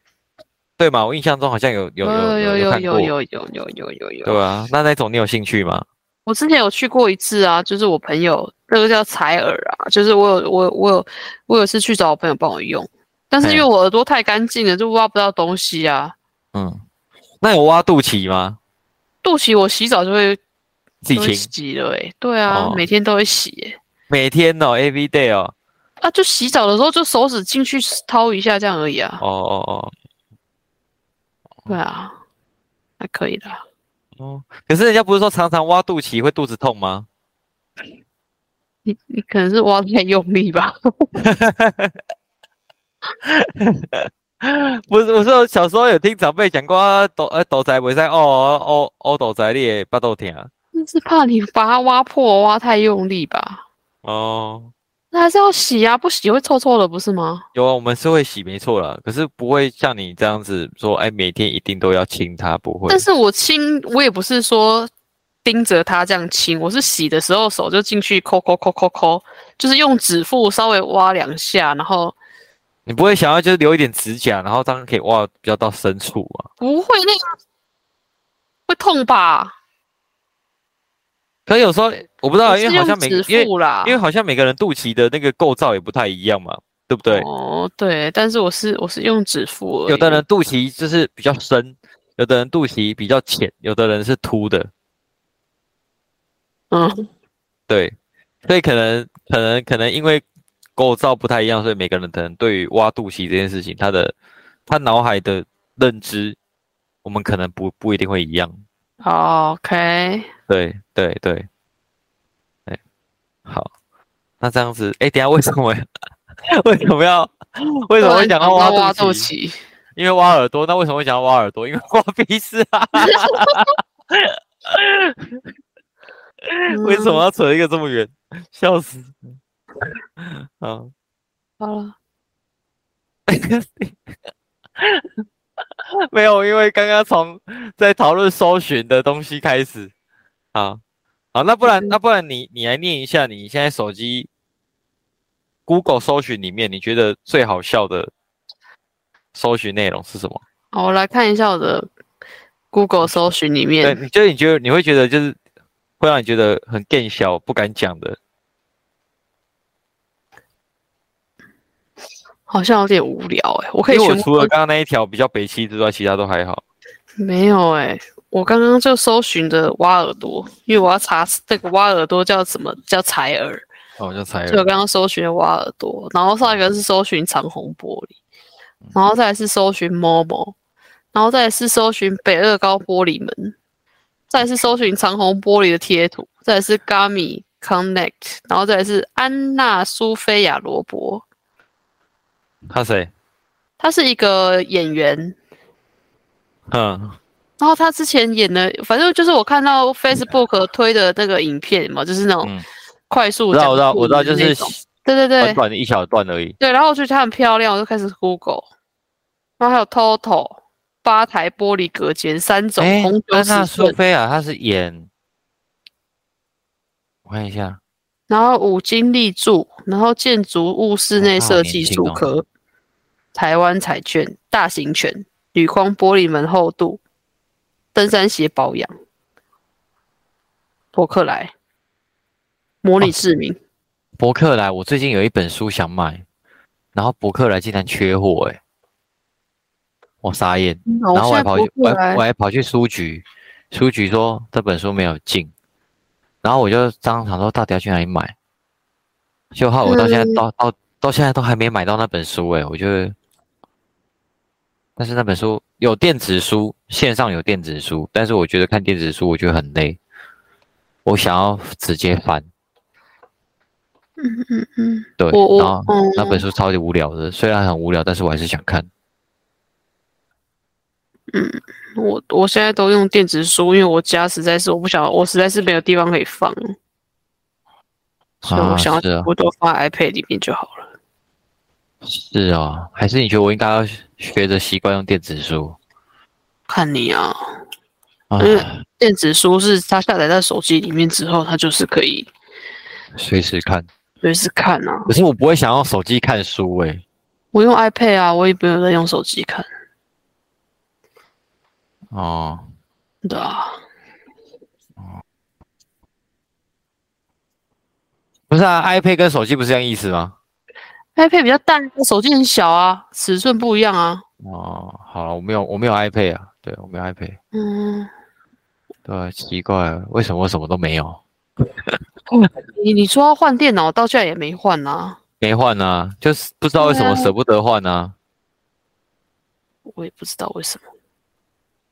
对嘛？我印象中好像有有有有有有有有有有有有有，对啊，那那种你有兴趣吗？我之前有去过一次啊，就是我朋友。这个叫采耳啊，就是我有我我有我有次去找我朋友帮我用，但是因为我耳朵太干净了，就挖不到东西啊。嗯，那有挖肚脐吗？肚脐我洗澡就会自己洗了哎，对啊，每天都会洗哎。每天哦，every day 哦。啊，就洗澡的时候就手指进去掏一下这样而已啊。哦哦哦。对啊，还可以的。哦，可是人家不是说常常挖肚脐会肚子痛吗？你你可能是挖太用力吧？不是，我说小时候有听长辈讲过，斗呃斗仔不在哦哦哦斗仔你不都听？那是怕你把它挖破，挖太用力吧？哦，那还是要洗啊，不洗会臭臭的，不是吗？有啊，我们是会洗，没错啦，可是不会像你这样子说，哎，每天一定都要清它，不会。但是我清，我也不是说。盯着它这样亲，我是洗的时候手就进去抠抠抠抠抠，就是用指腹稍微挖两下，然后你不会想要就是留一点指甲，然后当然可以挖比较到深处啊？不会，那个会痛吧？可有时候我不知道，因为好像每因为因为好像每个人肚脐的那个构造也不太一样嘛，对不对？哦，对，但是我是我是用指腹，有的人肚脐就是比较深，有的人肚脐比较浅，有的人是凸的。嗯，对，所以可能可能可能因为构造不太一样，所以每个人可能对于挖肚脐这件事情，他的他脑海的认知，我们可能不不一定会一样。OK，对对对，哎，好，那这样子，哎，等下为什么 为什么要？为什么会讲到挖肚脐？因为挖耳朵。那为什么会讲到挖耳朵？因为挖鼻屎啊！为什么要扯一个这么远？笑死！啊，好了。没有，因为刚刚从在讨论搜寻的东西开始。好，好，那不然，那不然你你来念一下，你现在手机 Google 搜寻里面，你觉得最好笑的搜寻内容是什么？好，我来看一下我的 Google 搜寻里面。对，你就你觉得你会觉得就是会让你觉得很更小不敢讲的。好像有点无聊哎，我可以。因为我除了刚刚那一条比较北七之外，其他都还好。没有哎，我刚刚就搜寻的挖耳朵，因为我要查这个挖耳朵叫什么叫采耳。哦，叫采耳。就我刚刚搜寻的挖耳朵，然后上一个是搜寻长虹玻璃，然后再来是搜寻 Momo，然后再来是搜寻北二高玻璃门，再是搜寻长虹玻璃的贴图，再是 gamy Connect，然后再是安娜苏菲亚罗伯。他谁？他是一个演员。嗯。然后他之前演的，反正就是我看到 Facebook 推的那个影片嘛，就是那种快速。我知道，我知道，我知道，就是对对对，短短的一小段而已。对，然后我觉得她很漂亮，我就开始 Google。然后还有 Total 八台玻璃隔间三种红酒尺寸苏菲亚，她是演，我看一下。然后五金立柱，然后建筑物室内设计主科，台湾彩券大型犬铝框玻璃门厚度，登山鞋保养，博客来模拟市民，博客来，我最近有一本书想买，然后博客来竟然缺货，哎，我傻眼，然后我还跑去我我还跑去书局，书局说这本书没有进。然后我就当场说，到底要去哪里买？就怕我到现在到到到现在都还没买到那本书哎，我觉得，但是那本书有电子书，线上有电子书，但是我觉得看电子书我觉得很累，我想要直接翻。嗯嗯嗯，对，然后那本书超级无聊的，虽然很无聊，但是我还是想看。嗯，我我现在都用电子书，因为我家实在是我不想，我实在是没有地方可以放，所以我想要我都放 iPad 里面就好了。是啊，还是你觉得我应该要学着习惯用电子书？看你啊，因为电子书是它下载在手机里面之后，它就是可以随时看，随时看啊。可是我不会想用手机看书诶，我用 iPad 啊，我也不用在用手机看。哦，对啊，哦，不是啊，iPad 跟手机不是一样意思吗？iPad 比较大，手机很小啊，尺寸不一样啊。哦，好了，我没有，我没有 iPad 啊，对我没有 iPad。嗯，对，奇怪，为什么我什么都没有？你你说要换电脑，到现在也没换啊？没换啊，就是不知道为什么舍不得换啊。我也不知道为什么。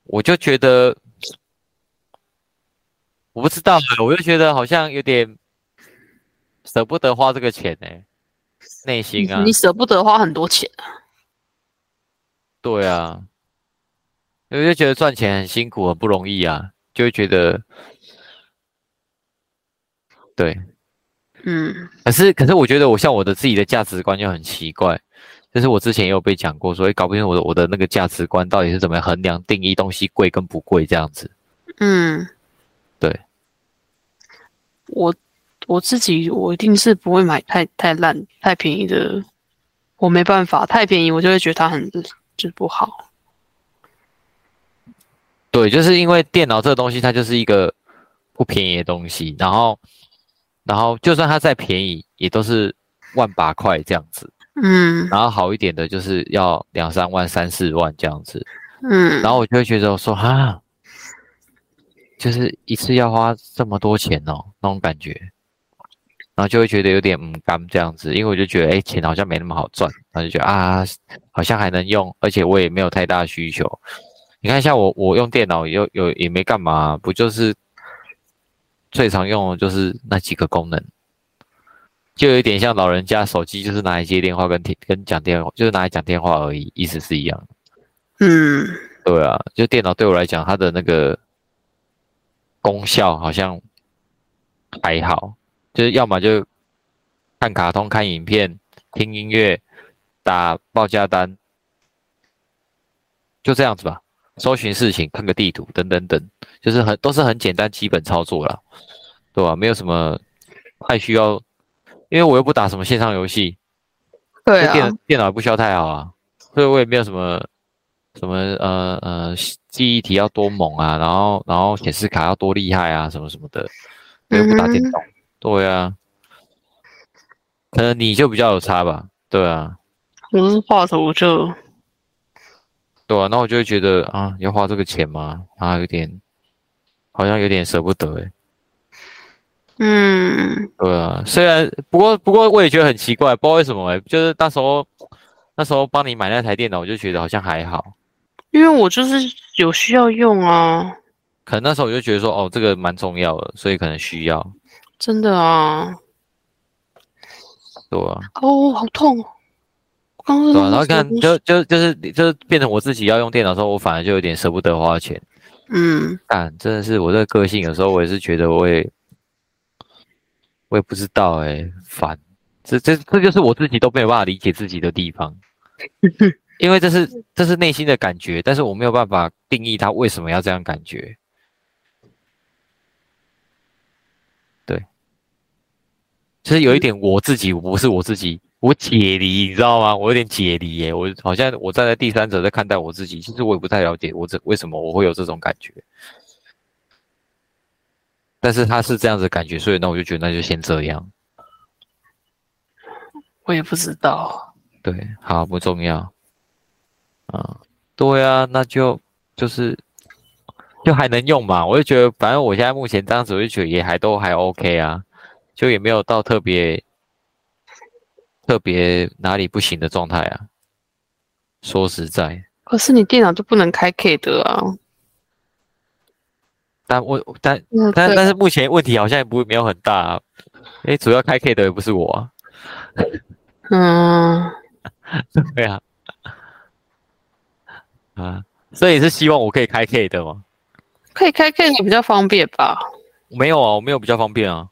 我就觉得，我不知道，我就觉得好像有点舍不得花这个钱呢，内心啊，你舍不得花很多钱啊？对啊，我就觉得赚钱很辛苦，很不容易啊，就会觉得，对，嗯，可是可是我觉得我像我的自己的价值观就很奇怪。就是我之前也有被讲过，所以搞不清我的我的那个价值观到底是怎么衡量定义东西贵跟不贵这样子。嗯，对，我我自己我一定是不会买太太烂太便宜的，我没办法，太便宜我就会觉得它很就不好。对，就是因为电脑这个东西，它就是一个不便宜的东西，然后然后就算它再便宜，也都是万把块这样子。嗯，然后好一点的就是要两三万、三四万这样子。嗯，然后我就会觉得说哈，就是一次要花这么多钱哦，那种感觉，然后就会觉得有点嗯干这样子，因为我就觉得哎，钱好像没那么好赚，然后就觉得啊，好像还能用，而且我也没有太大需求。你看，像我我用电脑有有也没干嘛，不就是最常用的就是那几个功能。就有点像老人家手机，就是拿来接电话跟听跟讲电话，就是拿来讲电话而已，意思是一样。嗯，对啊，就电脑对我来讲，它的那个功效好像还好，就是要么就看卡通、看影片、听音乐、打报价单，就这样子吧。搜寻事情、看个地图等等等，就是很都是很简单基本操作了，对吧？没有什么太需要，因为我又不打什么线上游戏，对啊，电电脑也不需要太好啊，所以我也没有什么什么呃呃记忆体要多猛啊，然后然后显示卡要多厉害啊，什么什么的，我又不打电动，对啊，可能你就比较有差吧，对啊，我是画图就。对啊，那我就会觉得啊，要花这个钱吗？啊，有点，好像有点舍不得哎。嗯，对啊，虽然不过不过我也觉得很奇怪，不知道为什么哎，就是那时候那时候帮你买那台电脑，我就觉得好像还好，因为我就是有需要用啊。可能那时候我就觉得说，哦，这个蛮重要的，所以可能需要。真的啊。对啊。哦，好痛。对，然后看就就就是就是变成我自己要用电脑的时候，我反而就有点舍不得花钱。嗯，但真的是我这个个性，有时候我也是觉得我也我也不知道哎，烦。这这这就是我自己都没有办法理解自己的地方，因为这是这是内心的感觉，但是我没有办法定义他为什么要这样感觉。对，就是有一点我自己不是我自己。我解离，你知道吗？我有点解离耶。我好像我站在第三者在看待我自己，其实我也不太了解我这为什么我会有这种感觉。但是他是这样子感觉，所以那我就觉得那就先这样。我也不知道。对，好不重要。啊，对啊，那就就是就还能用嘛。我就觉得，反正我现在目前这样子，我就觉得也还都还 OK 啊，就也没有到特别。特别哪里不行的状态啊？说实在，可是你电脑就不能开 K 的啊。但我但但但是目前问题好像也不没有很大啊。哎，主要开 K 的也不是我。嗯，对啊。啊，所以是希望我可以开 K 的吗？可以开 K 你比较方便吧？没有啊，我没有比较方便啊。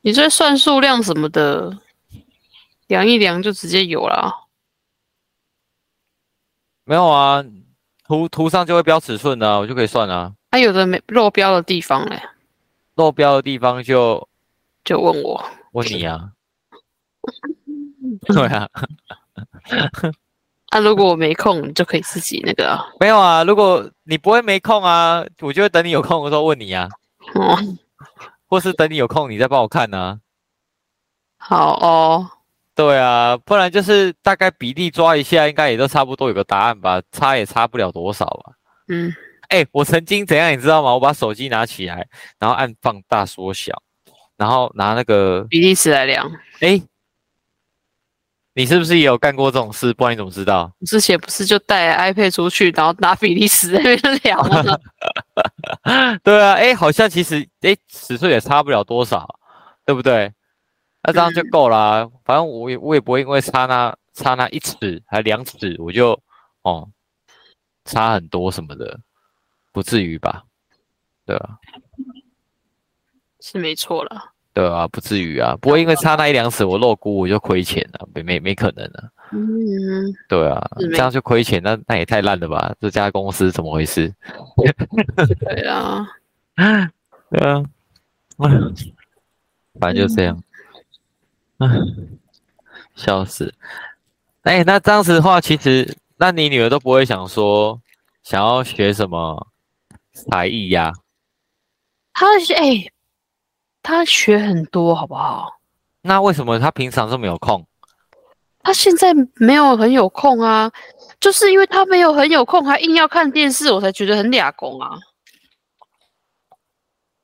你这算数量什么的？量一量就直接有了，没有啊，图图上就会标尺寸啊，我就可以算啊。它有的没漏标的地方嘞，漏标的地方就就问我，问你啊。对啊。那 如果我没空，你就可以自己那个。没有啊，如果你不会没空啊，我就会等你有空的时候问你啊。哦。或是等你有空，你再帮我看呢。好哦。对啊，不然就是大概比例抓一下，应该也都差不多有个答案吧，差也差不了多少吧。嗯，哎，我曾经怎样你知道吗？我把手机拿起来，然后按放大缩小，然后拿那个比例尺来量。哎，你是不是也有干过这种事？不然你怎么知道？之前不是就带 iPad 出去，然后拿比例尺在那边量吗？对啊，哎，好像其实哎尺寸也差不了多少，对不对？那这样就够了，反正我也我也不会因为差那差那一尺还两尺，我就哦差很多什么的，不至于吧？对吧？是没错了。对啊，不至于啊，不会因为差那一两尺我漏估我就亏钱了，没没没可能的。嗯，对啊，这样就亏钱，那那也太烂了吧？这家公司怎么回事？对啊，对啊，反正就这样。嗯，笑死！哎，那这样子的话，其实那你女儿都不会想说想要学什么才艺呀？她哎，她学很多，好不好？那为什么她平常这么有空？她现在没有很有空啊，就是因为她没有很有空，还硬要看电视，我才觉得很俩工啊。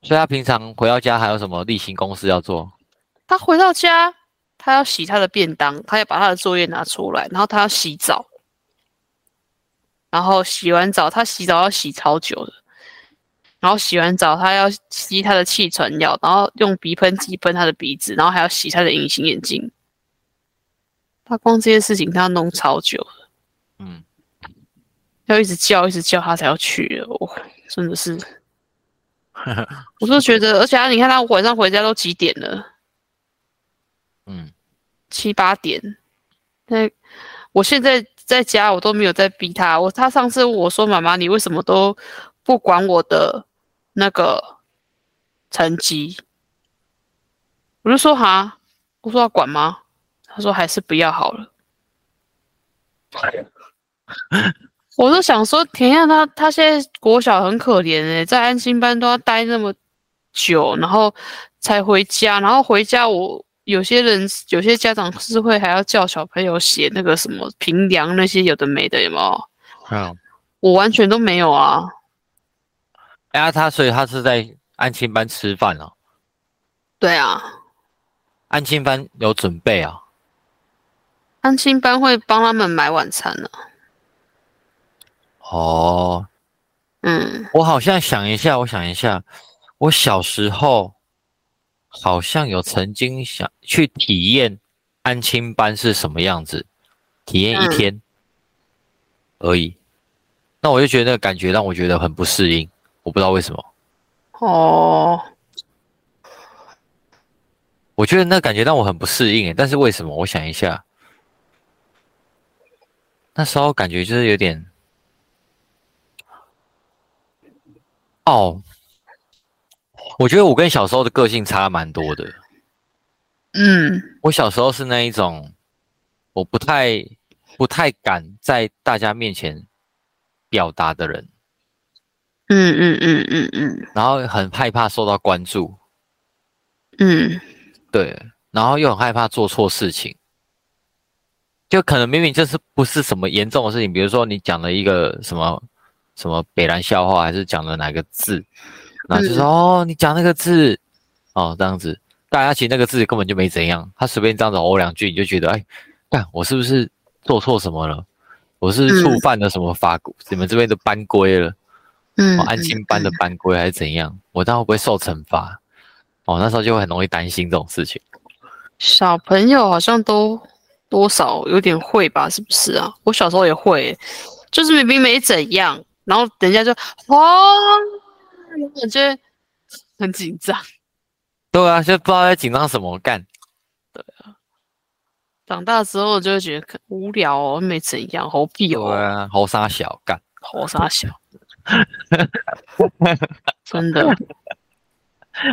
所以她平常回到家还有什么例行公事要做？她回到家。他要洗他的便当，他要把他的作业拿出来，然后他要洗澡，然后洗完澡，他洗澡要洗超久的，然后洗完澡他要吸他的气喘药，然后用鼻喷剂喷他的鼻子，然后还要洗他的隐形眼镜。他光这些事情他要弄超久嗯，要一直叫一直叫他才要去，哦真的是，我就觉得，而且你看他晚上回家都几点了？嗯，七八点。那我现在在家，我都没有在逼他。我他上次我说妈妈，你为什么都不管我的那个成绩？我就说哈，我说要管吗？他说还是不要好了。我就想说，田燕他他现在国小很可怜诶，在安心班都要待那么久，然后才回家，然后回家我。有些人有些家长是会还要叫小朋友写那个什么评量那些有的没的有没有？嗯，我完全都没有啊。哎呀，他所以他是在安亲班吃饭哦。对啊，安亲班有准备啊。安亲班会帮他们买晚餐呢。哦，嗯，我好像想一下，我想一下，我小时候。好像有曾经想去体验安亲班是什么样子，体验一天而已。那我就觉得那个感觉让我觉得很不适应，我不知道为什么。哦，我觉得那感觉让我很不适应，但是为什么？我想一下，那时候感觉就是有点，哦。我觉得我跟小时候的个性差蛮多的。嗯，我小时候是那一种，我不太不太敢在大家面前表达的人。嗯嗯嗯嗯嗯。然后很害怕受到关注。嗯，对。然后又很害怕做错事情。就可能明明就是不是什么严重的事情，比如说你讲了一个什么什么北兰笑话，还是讲了哪个字。然后就说哦，你讲那个字，哦这样子，大家其实那个字根本就没怎样，他随便这样子哦两句，你就觉得哎，干我是不是做错什么了？我是触犯了什么法规？你们这边的班规了？嗯，安心班的班规还是怎样？我当会不会受惩罚？哦，那时候就会很容易担心这种事情。小朋友好像都多少有点会吧？是不是啊？我小时候也会，就是明明没怎样，然后人家就哦。我觉得很紧张，对啊，就不知道在紧张什么干。对啊，长大之后就会觉得无聊哦，没怎样，好屁哦。对啊，好傻小干，好傻小，真的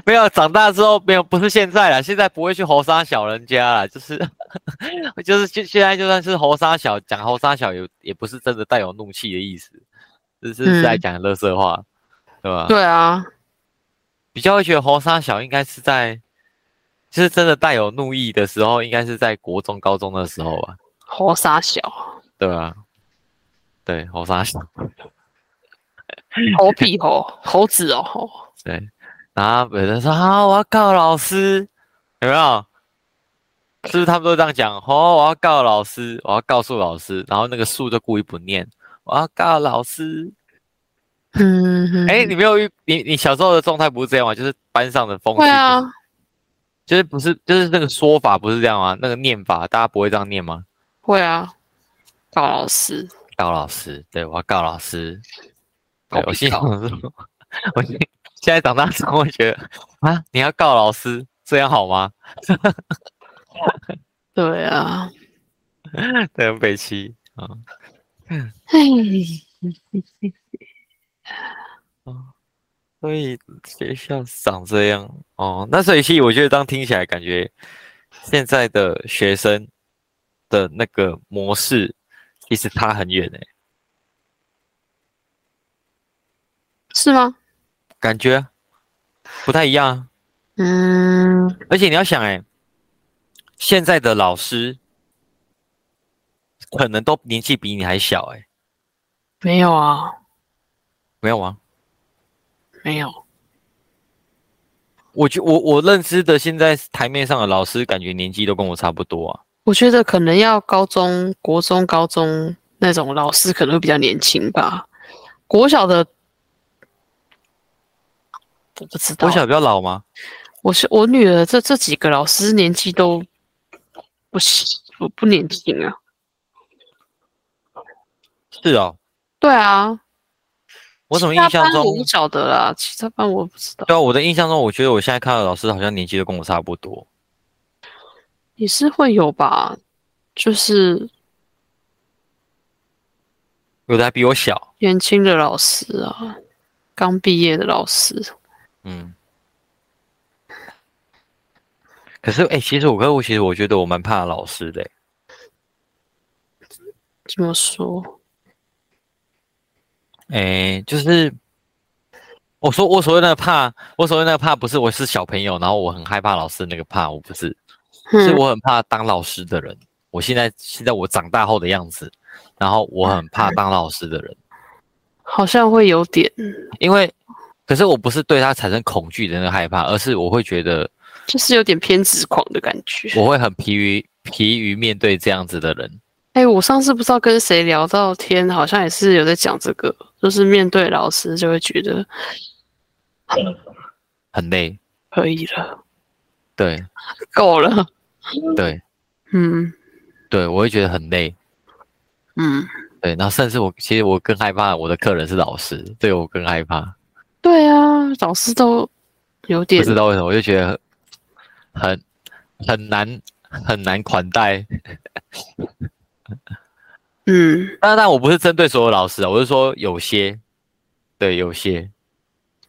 没有长大之后没有，不是现在了，现在不会去猴杀小人家了，就是 就是现现在就算是猴杀小讲猴杀小，也也不是真的带有怒气的意思，只是在讲乐色话。对吧？对啊，比较会觉得猴沙小应该是在，就是真的带有怒意的时候，应该是在国中、高中的时候吧。猴沙小，对啊，对猴沙小，猴屁猴猴子哦，对。然后有人说：“啊，我要告老师，有没有？是不是他们都这样讲？哦，我要告老师，我要告诉老师。然后那个树就故意不念，我要告老师。” 嗯，哎，你没有遇你你小时候的状态不是这样吗？就是班上的风气，啊，就是不是就是那个说法不是这样吗？那个念法大家不会这样念吗？会啊，告老师，告老师，对我要告老师。对我心想说，我现在长大之后会觉得啊，你要告老师，这样好吗？对啊，对，北七啊，嘿。哦，所以学校长这样哦，那所以其实我觉得，当听起来感觉现在的学生的那个模式，其实差很远哎，是吗？感觉不太一样。嗯，而且你要想哎，现在的老师可能都年纪比你还小哎，没有啊。没有啊？没有。我觉我我认知的现在台面上的老师，感觉年纪都跟我差不多啊。我觉得可能要高中国中、高中那种老师可能会比较年轻吧。国小的我不知道。国小比较老吗？我是我女儿，这这几个老师年纪都不不不年轻啊。是哦。对啊。我怎么印象中我不晓得啦，其他班我不知道。对啊，我的印象中，我觉得我现在看到老师好像年纪都跟我差不多。也是会有吧，就是有的还比我小，年轻的老师啊，刚毕业的老师。嗯。可是，哎，其实我跟我其实我觉得我蛮怕老师的。怎么说？哎，就是我说我所谓的怕，我所谓那个怕，不是我是小朋友，然后我很害怕老师那个怕，我不是，是我很怕当老师的人。我现在现在我长大后的样子，然后我很怕当老师的人，好像会有点，因为可是我不是对他产生恐惧的那个害怕，而是我会觉得就是有点偏执狂的感觉，我会很疲于疲于面对这样子的人。哎，我上次不知道跟谁聊到天，好像也是有在讲这个，就是面对老师就会觉得很累，可以了，对，够了，对，嗯，对，我会觉得很累，嗯，对，然后甚至我其实我更害怕我的客人是老师，对我更害怕，对啊，老师都有点不知道为什么，我就觉得很很难很难款待。嗯，但但我不是针对所有老师啊，我是说有些，对，有些，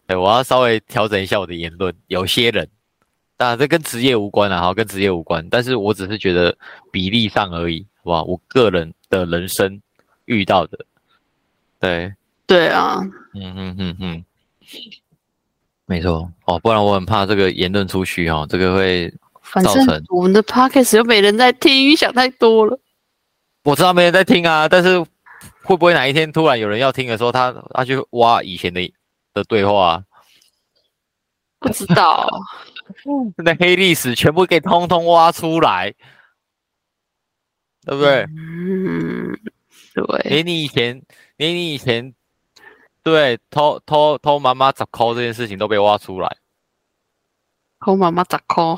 对，我要稍微调整一下我的言论。有些人，当然这跟职业无关啊，好，跟职业无关。但是我只是觉得比例上而已，好吧？我个人的人生遇到的，对，对啊，嗯嗯嗯嗯，没错，哦，不然我很怕这个言论出去哦，这个会造成我们的 podcast 又没人在听，想太多了。我知道没人在听啊，但是会不会哪一天突然有人要听的时候，他他去挖以前的的对话？不知道，那黑历史全部给通通挖出来，对不对？嗯，对。连你以前，连你以前，对偷偷偷妈妈砸扣这件事情都被挖出来，偷妈妈砸扣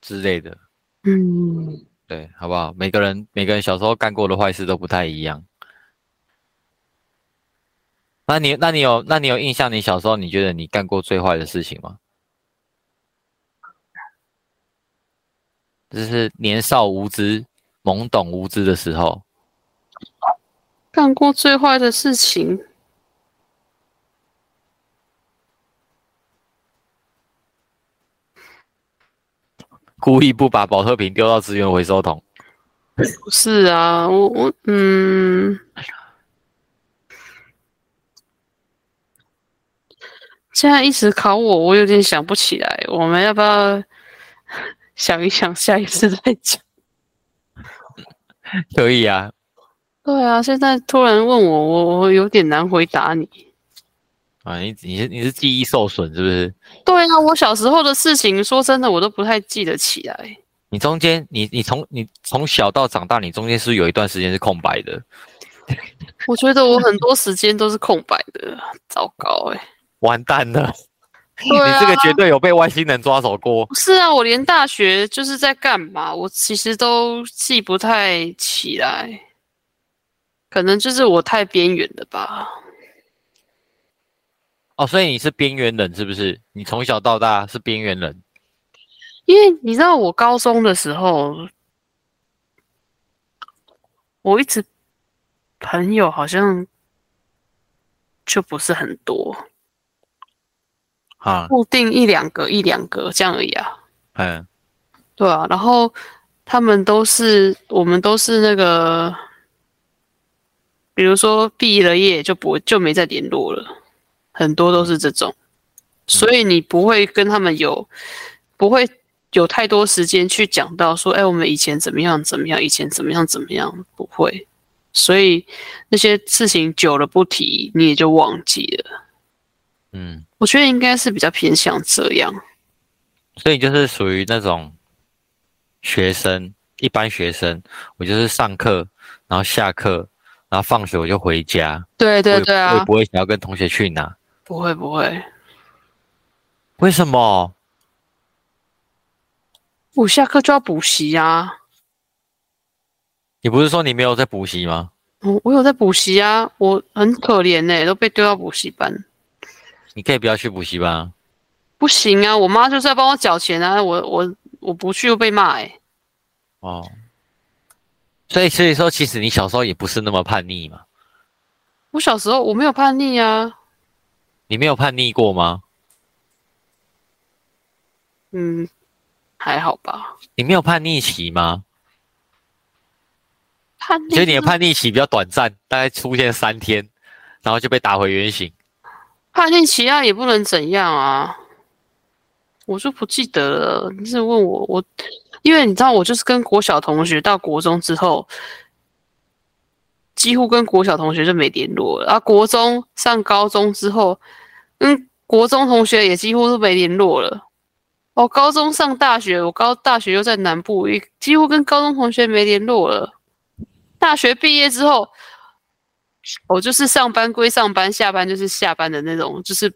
之类的，嗯。对，好不好？每个人每个人小时候干过的坏事都不太一样。那你那你有那你有印象？你小时候你觉得你干过最坏的事情吗？就是年少无知、懵懂无知的时候，干过最坏的事情。故意不把保特瓶丢到资源回收桶？不是啊，我我嗯，现在一直考我，我有点想不起来。我们要不要 想一想，下一次再讲？可以啊。对啊，现在突然问我，我我有点难回答你。啊，你你是你是记忆受损是不是？对啊，我小时候的事情，说真的，我都不太记得起来。你中间，你你从你从小到长大，你中间是有一段时间是空白的。我觉得我很多时间都是空白的，糟糕哎，完蛋了！你这个绝对有被外星人抓走过。是啊，我连大学就是在干嘛，我其实都记不太起来，可能就是我太边缘了吧。哦，所以你是边缘人是不是？你从小到大是边缘人。因为你知道，我高中的时候，我一直朋友好像就不是很多，啊，固定一两个、一两个这样而已啊。嗯，对啊，然后他们都是我们都是那个，比如说毕了业就不就没再联络了。很多都是这种，所以你不会跟他们有，不会有太多时间去讲到说，哎，我们以前怎么样怎么样，以前怎么样怎么样，不会。所以那些事情久了不提，你也就忘记了。嗯，我觉得应该是比较偏向这样。所以就是属于那种学生，一般学生，我就是上课，然后下课，然后放学我就回家。对对对啊，我也不会想要跟同学去哪。不会不会，为什么？我下课就要补习啊！你不是说你没有在补习吗？我我有在补习啊，我很可怜呢，都被丢到补习班。你可以不要去补习班。不行啊，我妈就是要帮我缴钱啊，我我我不去又被骂哎。哦，所以所以说，其实你小时候也不是那么叛逆嘛。我小时候我没有叛逆啊。你没有叛逆过吗？嗯，还好吧。你没有叛逆期吗？叛逆？所以你的叛逆期比较短暂，大概出现三天，然后就被打回原形。叛逆期啊，也不能怎样啊。我就不记得了。你是问我我，因为你知道，我就是跟国小同学到国中之后。几乎跟国小同学就没联络了，啊，国中上高中之后，跟国中同学也几乎都没联络了。哦，高中上大学，我高大学又在南部，也几乎跟高中同学没联络了。大学毕业之后，我就是上班归上班，下班就是下班的那种，就是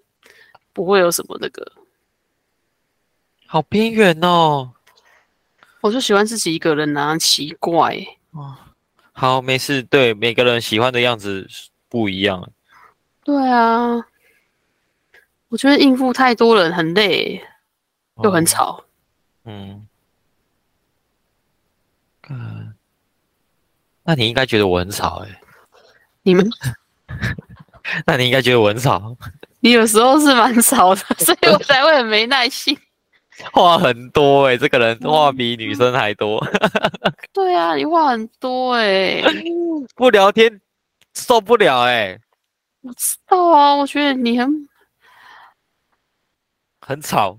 不会有什么那个。好边缘哦，我就喜欢自己一个人啊，奇怪哦。好，没事。对每个人喜欢的样子不一样。对啊，我觉得应付太多人很累，又很吵。嗯。嗯，那你应该觉得我很吵哎。你们？那你应该觉得我很吵。你有时候是蛮吵的，所以我才会很没耐心。话很多哎，这个人话比女生还多。对啊，你话很多哎，不聊天受不了哎。我知道啊，我觉得你很很吵，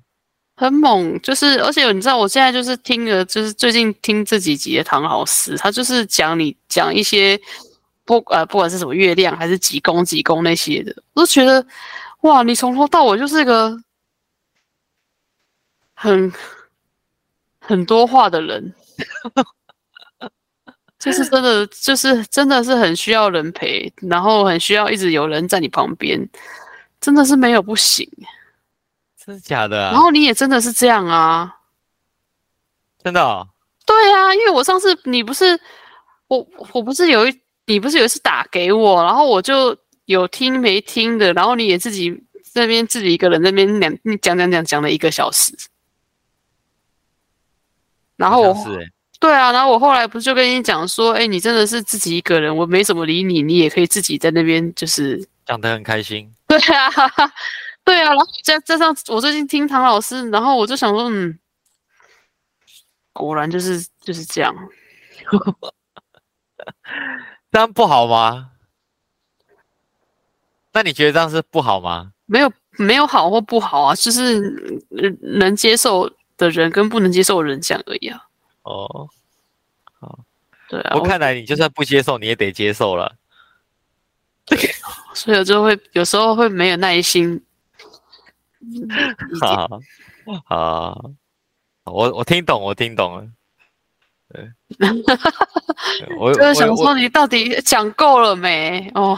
很猛，就是而且你知道，我现在就是听了，就是最近听这几集的唐老师，他就是讲你讲一些不呃，不管是什么月亮还是几宫几宫那些的，我都觉得哇，你从头到尾就是个。很很多话的人，就是真的，就是真的是很需要人陪，然后很需要一直有人在你旁边，真的是没有不行。真的假的？然后你也真的是这样啊？真的？对啊，因为我上次你不是我，我不是有一你不是有一次打给我，然后我就有听没听的，然后你也自己那边自己一个人那边两讲讲讲讲了一个小时。然后我，对啊，然后我后来不是就跟你讲说，哎，你真的是自己一个人，我没怎么理你，你也可以自己在那边就是讲得很开心。对啊，对啊，然后加加上我最近听唐老师，然后我就想说，嗯，果然就是就是这样，这样不好吗？那你觉得这样是不好吗？没有没有好或不好啊，就是能接受。的人跟不能接受的人讲而已啊。哦，好，对啊。我看来你就算不接受，你也得接受了。所以我就会有时候会没有耐心。好，好，我我听懂，我听懂了。对，我 就是想说，你到底讲够了没？哦，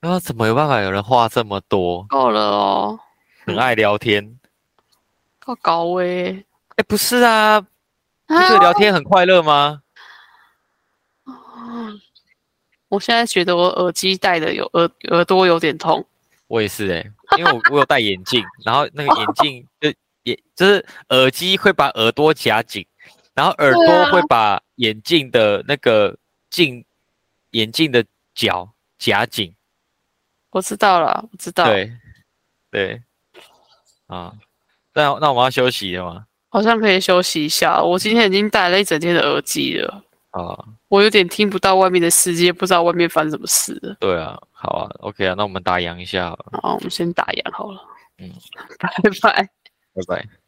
那怎么有办法有人话这么多？够了哦，很爱聊天。好高哎！哎，不是啊，不是聊天很快乐吗？我现在觉得我耳机戴的有耳耳朵有点痛。我也是哎，因为我我有戴眼镜，然后那个眼 镜就也就是耳机会把耳朵夹紧，然后耳朵会把眼镜的那个镜眼镜的角夹紧。我知道了，我知道。对对啊。那那我们要休息了吗？好像可以休息一下。我今天已经戴了一整天的耳机了啊，我有点听不到外面的世界，不知道外面发生什么事了。对啊，好啊，OK 啊，那我们打烊一下。好，我们先打烊好了。嗯，拜拜，拜拜。